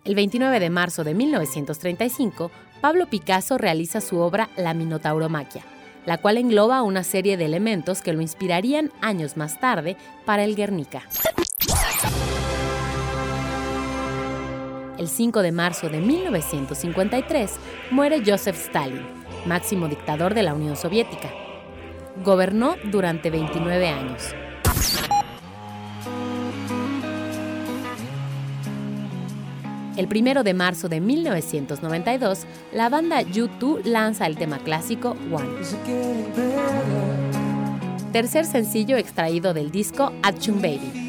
El 29 de marzo de 1935, Pablo Picasso realiza su obra La Minotauromaquia, la cual engloba una serie de elementos que lo inspirarían años más tarde para el Guernica. El 5 de marzo de 1953 muere Joseph Stalin, máximo dictador de la Unión Soviética. Gobernó durante 29 años. El 1 de marzo de 1992, la banda U2 lanza el tema clásico One. Tercer sencillo extraído del disco Achtung Baby.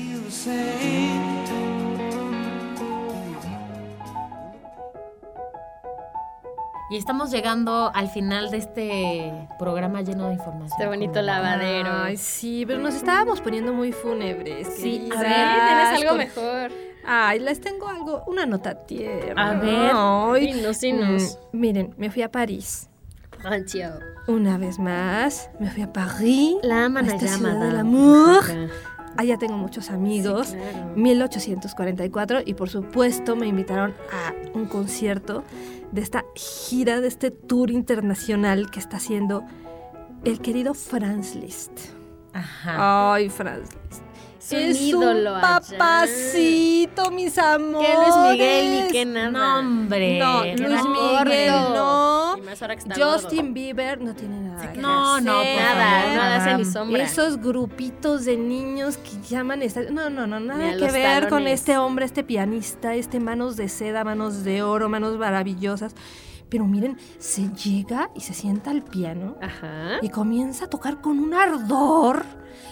Y estamos llegando al final de este programa lleno de información. Este bonito lavadero. Ay, sí, pero nos estábamos poniendo muy fúnebres. Sí, a ver, ¿Tienes algo con- mejor? Ay, les tengo algo, una nota tierna. A ver. Ay, Dinos, dinos. mm, miren, me fui a París. Francia. Una vez más, me fui a París. La aman a esta del amor. Allá tengo muchos amigos. Sí, claro. 1844 y por supuesto me invitaron a un concierto de esta gira, de este tour internacional que está haciendo el querido Franz Liszt. Ajá. Ay, Franz Liszt. Es un es ídolo un allá. papacito, mis amores. Que Luis Miguel ni que nada. No, hombre. No, Qué Luis. Miguel no. Justin. Bieber no tiene nada que No, no, hacer. por Nada, favor, nada hace ni sombra. Esos grupitos de niños que llaman esta- No, no, no, nada que ver con este hombre, este pianista, este manos de seda, manos de oro, manos maravillosas. Pero miren, se llega y se sienta al piano Ajá. y comienza a tocar con un ardor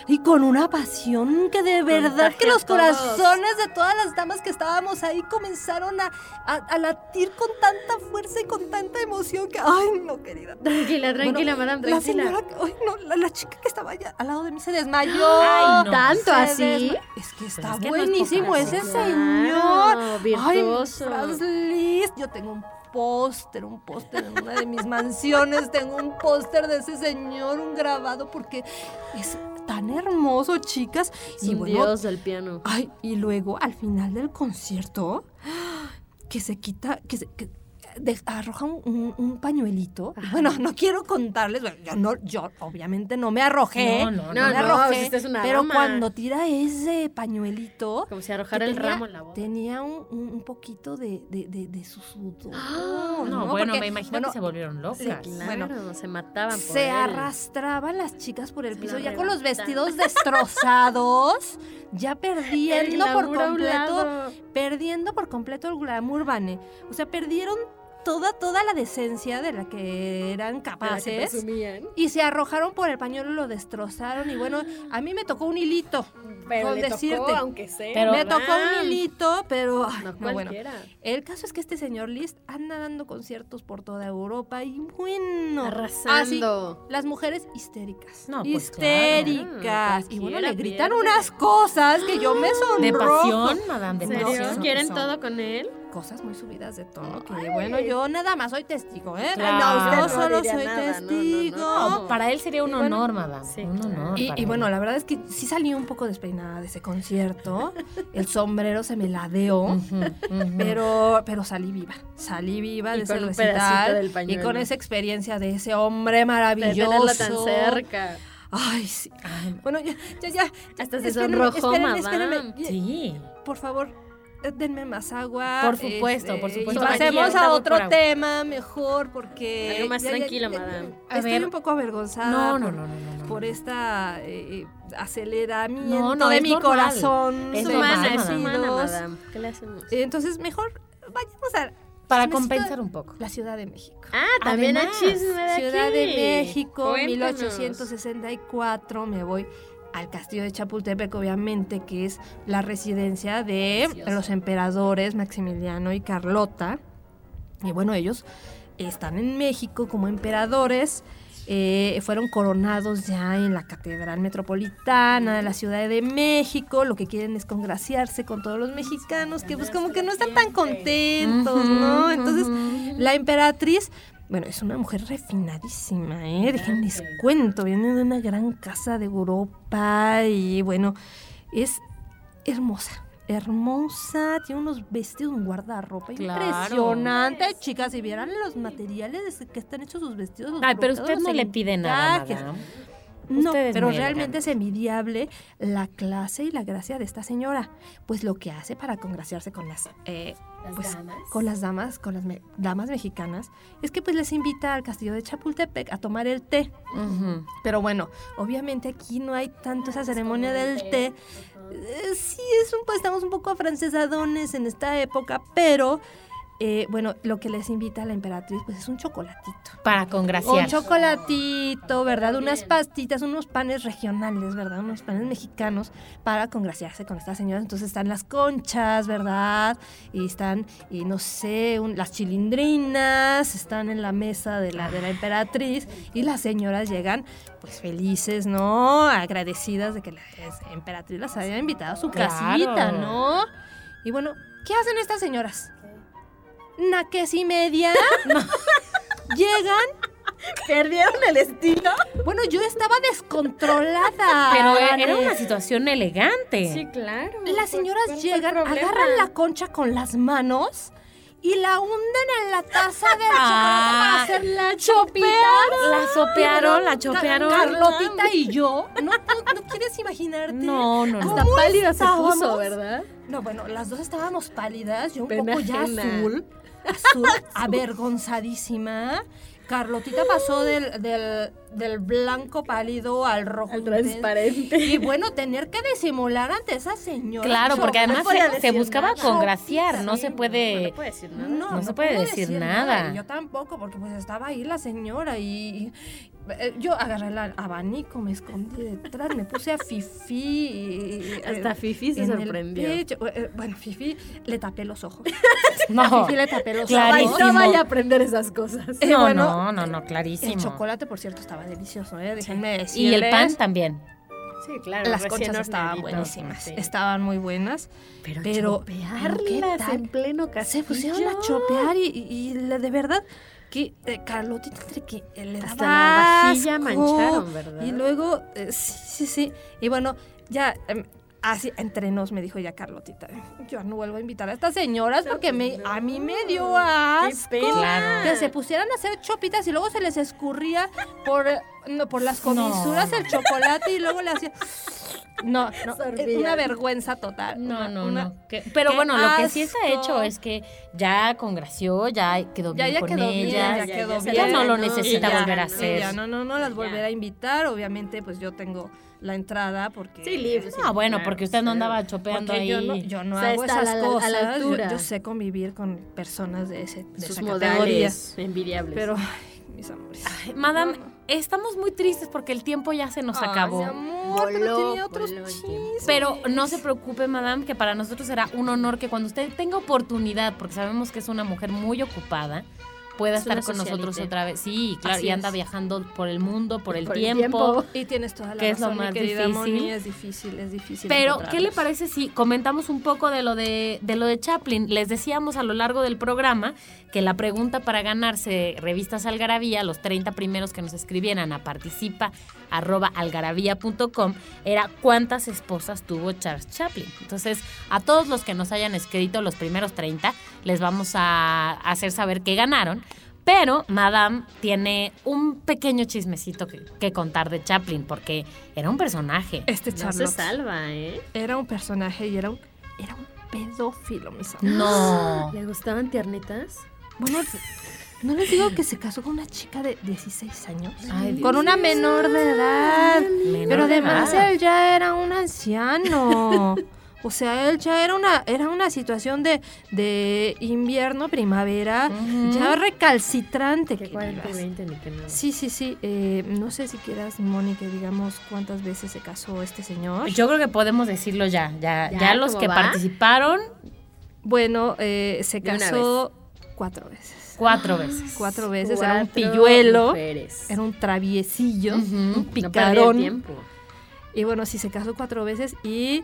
y con una pasión que de verdad que los corazones de todas las damas que estábamos ahí comenzaron a, a- a latir con tanta fuerza y con tanta emoción que, ay, no, querida. Tranquila, tranquila, Bueno, madame, La señora, ay, no, la, la chica que estaba allá al lado de mí se desmayó. Ay, no. ¿Tanto así? desma- Es que está es que no es buenísimo ese señor. Claro, virtuoso. Ay, Franz Liszt. Yo tengo un póster, un póster en una de mis mansiones. Tengo un póster de ese señor, un grabado, porque es tan hermoso, chicas. Es y un bueno, dios del piano. Ay, y luego al final del concierto, que se quita, que se que de- arroja un, un- un pañuelito. Bueno, no quiero contarles, bueno, yo no, yo obviamente no me arrojé. No, no, no, no, arrojé, pues esta es una pero cuando tira ese pañuelito. Como si arrojara el tenía- ramo en la boca. Tenía un, poquito de, de, de, de su sudor. No, bueno, Porque, me imagino bueno, que se volvieron locas. sí, Claro, bueno, se mataban por se él. arrastraban las chicas por el Se piso ya con los vestidos destrozados, ya perdiendo por completo, perdiendo por completo el glamour Vane. O sea, perdieron toda toda la decencia de la que eran que capaces. Y se arrojaron por el pañuelo, lo destrozaron y bueno, a mí me tocó un hilito. Pero con le tocó, decirte. aunque sea. Pero- me tocó un hilito, pero ay, No no, bueno. El caso es que este señor Liszt anda dando conciertos por toda Europa y bueno, Arrasando. así, las mujeres histéricas. No, pues, histéricas. claro. y bueno, le gritan pierde. unas cosas que yo me sonrojo. De pasión, madame, ¿En de serio? pasión. ¿Quieren todo con él? Cosas muy subidas de tono que bueno, yo nada más soy testigo, ¿eh? Claro. yo No, usted no solo soy nada, no, no, no. testigo. No, para él sería un Y bueno, honor, madame. sí, un honor. Y, bueno, la verdad es que sí salí un poco despeinada de ese concierto. El sombrero se me ladeó. Pero, pero salí viva, salí viva Y de ese recital del y con esa experiencia de ese hombre De maravilloso. tenerlo tan cerca. Ay, sí. Ay, Bueno, ya, ya, ya. Hasta se sonrojó, espérenme, madame. sí. Por favor, denme más agua. Por supuesto, por y supuesto. pasemos Aquí a otro tema mejor porque... Algo más ya, tranquilo, ya, madame. A Estoy ver. un poco avergonzada No, no, por, no, no, no, no. por esta eh, aceleramiento No, no, de mi normal. corazón. Es humana, es humana, madame. ¿Qué le hacemos? Entonces, mejor vayamos a... Para compensar un poco. La Ciudad de México. Ah, también hay Además, chisme de Ciudad aquí. de México, Cuéntanos. 1864. Me voy al castillo de Chapultepec, obviamente, que es la residencia de los emperadores Maximiliano y Carlota. Y bueno, ellos están en México como emperadores. eh, fueron coronados ya en la Catedral Metropolitana de la Ciudad de México. Lo que quieren es congraciarse con todos los mexicanos que pues como que no están tan contentos, ¿no? Entonces la emperatriz, bueno, es una mujer refinadísima, ¿eh? Déjenles cuento, viene de una gran casa de Europa y bueno, es hermosa. Hermosa, tiene unos vestidos, un guardarropa Claro. impresionante. Chicas, si vieran los materiales de que están hechos sus vestidos. los Ay, pero usted no le pide nada. No, pero realmente elegante. es envidiable la clase y la gracia de esta señora. Pues lo que hace para congraciarse con las, eh, pues, con las damas, con las me- damas mexicanas, es que pues les invita al castillo de Chapultepec a tomar el té. Pero bueno, obviamente aquí no hay tanto esa ceremonia del té. Eh, sí, es un, pues, estamos un poco afrancesadones en esta época, pero eh, bueno, lo que les invita a la emperatriz pues es un chocolatito. Para Un congraciar. chocolatito, ¿verdad? Unas pastitas, unos panes regionales, ¿verdad? Unos panes mexicanos para congraciarse con esta señora. Entonces están las conchas, ¿verdad? Y están, y no sé, un- las chilindrinas, están en la mesa de la, de la emperatriz y las señoras llegan pues felices, ¿no? Agradecidas de que la emperatriz las haya invitado a su Claro. casita, ¿no? Y bueno, ¿qué hacen estas señoras? Naques y media. Llegan. ¿Perdieron el estilo? Bueno, yo estaba descontrolada. Pero e- era una situación elegante. Sí, claro. Las señoras ¿Cuál fue el llegan, agarran la concha con las manos y la hunden en la taza chocolate Ah, para hacer la chopita. La sopearon, la chopearon. Carlotita y yo. No, no, no quieres imaginarte. No, no, no. Hasta ¿Cómo pálida se puso? ¿verdad? No, bueno, las dos estábamos pálidas, yo un Pena poco ya ajena. azul, azul, avergonzadísima. Carlotita pasó del, del, del blanco pálido al rojo Al transparente. Y bueno, tener que disimular ante esa señora. Claro, porque no además se, buscaba nada. congraciar, no se No puede... le puedo decir nada. No, No se puede decir nada. Yo tampoco, porque pues estaba ahí la señora y, y, eh, yo agarré el abanico, me escondí detrás, me puse a Fifi. y- y- Hasta Fifi se en el sorprendió. pecho. Eh, Bueno, Fifi le tapé los ojos. No, Fifi le tapé los Clarísimo. ojos. No vaya a aprender esas cosas. Eh, no, bueno, no, no, no, El clarísimo. chocolate, por cierto, estaba delicioso, ¿eh? Déjenme Y decirles. el pan también. Sí, claro. Las conchas estaban buenísimas. Sí. Estaban muy buenas. Pero, pero- chopearlas en pleno castillo. Se pusieron a chopear y, y- y la- de verdad que eh, Carlotita entre que eh, le Hasta daba la vajilla asco. mancharon, ¿verdad? Y luego, eh, sí, sí, sí. Y bueno, ya em, así entre nos me dijo ya Carlotita, yo no vuelvo a invitar a estas señoras porque me, a mí me dio asco. Claro. Que se pusieran a hacer chopitas y luego se les escurría por, eh, no, por las comisuras el chocolate y luego le hacía... No, no, es una vergüenza total. No, una- no, una- no. Pero qué bueno, lo que sí está hecho es que ya congració, ya quedó Ya, bien ya con quedó bien, ellas. ya ya, quedó ya bien. Ya no lo no, necesita ya, volver a hacer. ya, no, no, no las Ya. volverá a invitar. Obviamente, pues yo tengo la entrada porque... Sí, libre. Ah, bueno, claro, porque usted no andaba chopeando ahí. yo no, yo no O sea, hago a esas la- a la cosas. yo- sé convivir con personas de, ese, de Sus esa categoría. modales envidiables. Pero, ay, mis amores. Madame, No, no. estamos muy tristes porque el tiempo ya se nos Ay, acabó. mi amor, pero tenía otros chismes. Pero no se preocupe, madame, que para nosotros será un honor que cuando usted tenga oportunidad, porque sabemos que es una mujer muy ocupada, pueda Es estar con nosotros otra vez. Sí, claro, Así y anda es. viajando por el mundo, por el, Por el tiempo. Y tienes toda la que es lo razón, mi más querida difícil. Moni, es difícil, es difícil. Pero, ¿qué le parece si comentamos un poco de lo de, de lo de Chaplin? Les decíamos a lo largo del programa que la pregunta para ganarse revistas Algarabía, los 30 primeros que nos escribieran a participa arroba algarabía.com, era cuántas esposas tuvo Charles Chaplin. Entonces, a todos los que nos hayan escrito los primeros 30, les vamos a hacer saber que ganaron. Pero Madame tiene un pequeño chismecito que, que contar de Chaplin, porque era un personaje. Este no Charlotte se salva, ¿eh? era un personaje y era un, era un pedófilo, mis amores. No. ¿Le gustaban tiernitas? Bueno, ¿no les digo que se casó con una chica de 16 años? Ay, Dios con una menor de edad. Menor Pero de además edad. él ya era un anciano. O sea, él ya era una, era una situación de, de invierno, primavera, ya recalcitrante. Que que 40 y digas. 20 ni que no. Sí, sí, sí. eh, no sé si quieras, Moni, que digamos cuántas veces se casó este señor. Yo creo que podemos decirlo ya. Ya, ¿Ya? ya los ¿Cómo que va? participaron Bueno, eh, se casó cuatro veces. cuatro veces. Cuatro veces. Era un pilluelo. mujeres. Era un traviesillo. Ujú. Un picarón. tiempo. Y bueno, sí se casó cuatro veces y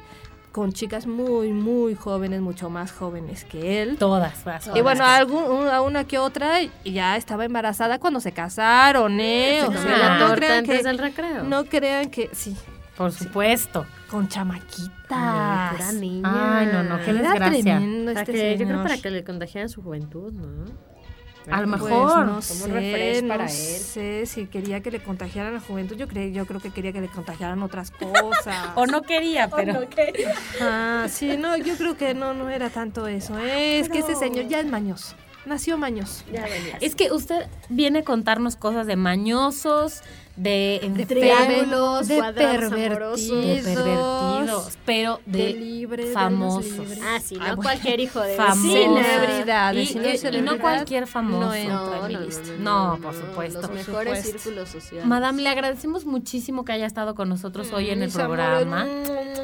con chicas muy, muy jóvenes, mucho más jóvenes que él. Todas. las Y bueno, a, algún, a una que otra y ya estaba embarazada cuando se casaron, ¿eh? O sea, la no crean antes que, del recreo. no crean que, sí, Por supuesto. con Ay, chamaquitas. pura niña. Ay, no, no, qué Era desgracia. tremendo Para este que- yo creo para que le contagiaran su juventud, ¿no? A lo Pues mejor. no Como sé, para no él. sé si quería que le contagiaran la juventud. Yo creo, yo creo que quería que le contagiaran otras cosas. O no quería, pero. Ah, sí, no, yo creo que no, no era tanto eso. ¿eh? Es que ese señor ya es mañoso. Nació mañoso. Ya. Es que usted viene a contarnos cosas de mañosos, de, De triángulos, de de pervertidos, pero de, de libre, de famosos. libres. Ah, sí, no Ah, bueno. cualquier hijo de. Celebridades, Y- no y- no cualquier famoso. no entra No, no, no, por supuesto. Los mejores supuesto. círculos sociales. Madame, le agradecemos muchísimo que haya estado con nosotros hoy en el programa. amores.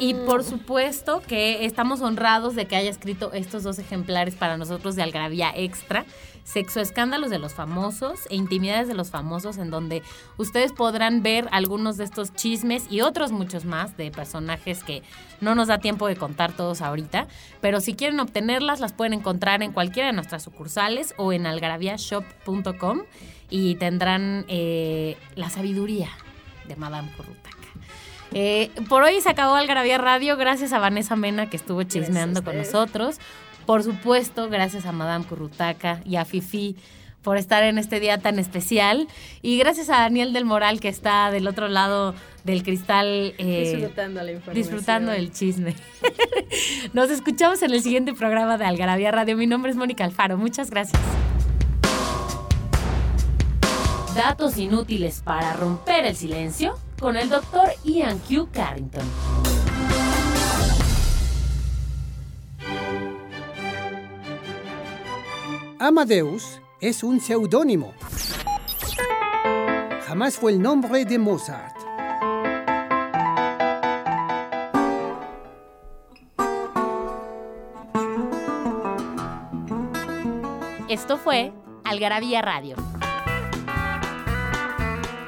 Y por supuesto que estamos honrados de que haya escrito estos dos ejemplares para nosotros de Algravía Extra, Sexo Escándalos de los Famosos e Intimidades de los Famosos, en donde ustedes podrán ver algunos de estos chismes y otros muchos más de personajes que no nos da tiempo de contar todos ahorita, pero si quieren obtenerlas las pueden encontrar en cualquiera de nuestras sucursales o en algaraviashop.com y tendrán eh, la sabiduría de Madame Corrutaca. Eh, por hoy se acabó Algarabía Radio. Gracias a Vanessa Mena que estuvo chismeando con nosotros. Por supuesto, gracias a Madame Currutaca y a Fifi por estar en este día tan especial. Y gracias a Daniel del Moral que está del otro lado del cristal eh, disfrutando la información. disfrutando del chisme. Nos escuchamos en el siguiente programa de Algarabía Radio. Mi nombre es Mónica Alfaro. Muchas gracias. Datos inútiles para romper el silencio con el doctor Ian Q. Carrington. Amadeus es un seudónimo. Jamás fue el nombre de Mozart. Esto fue Algarabía Radio.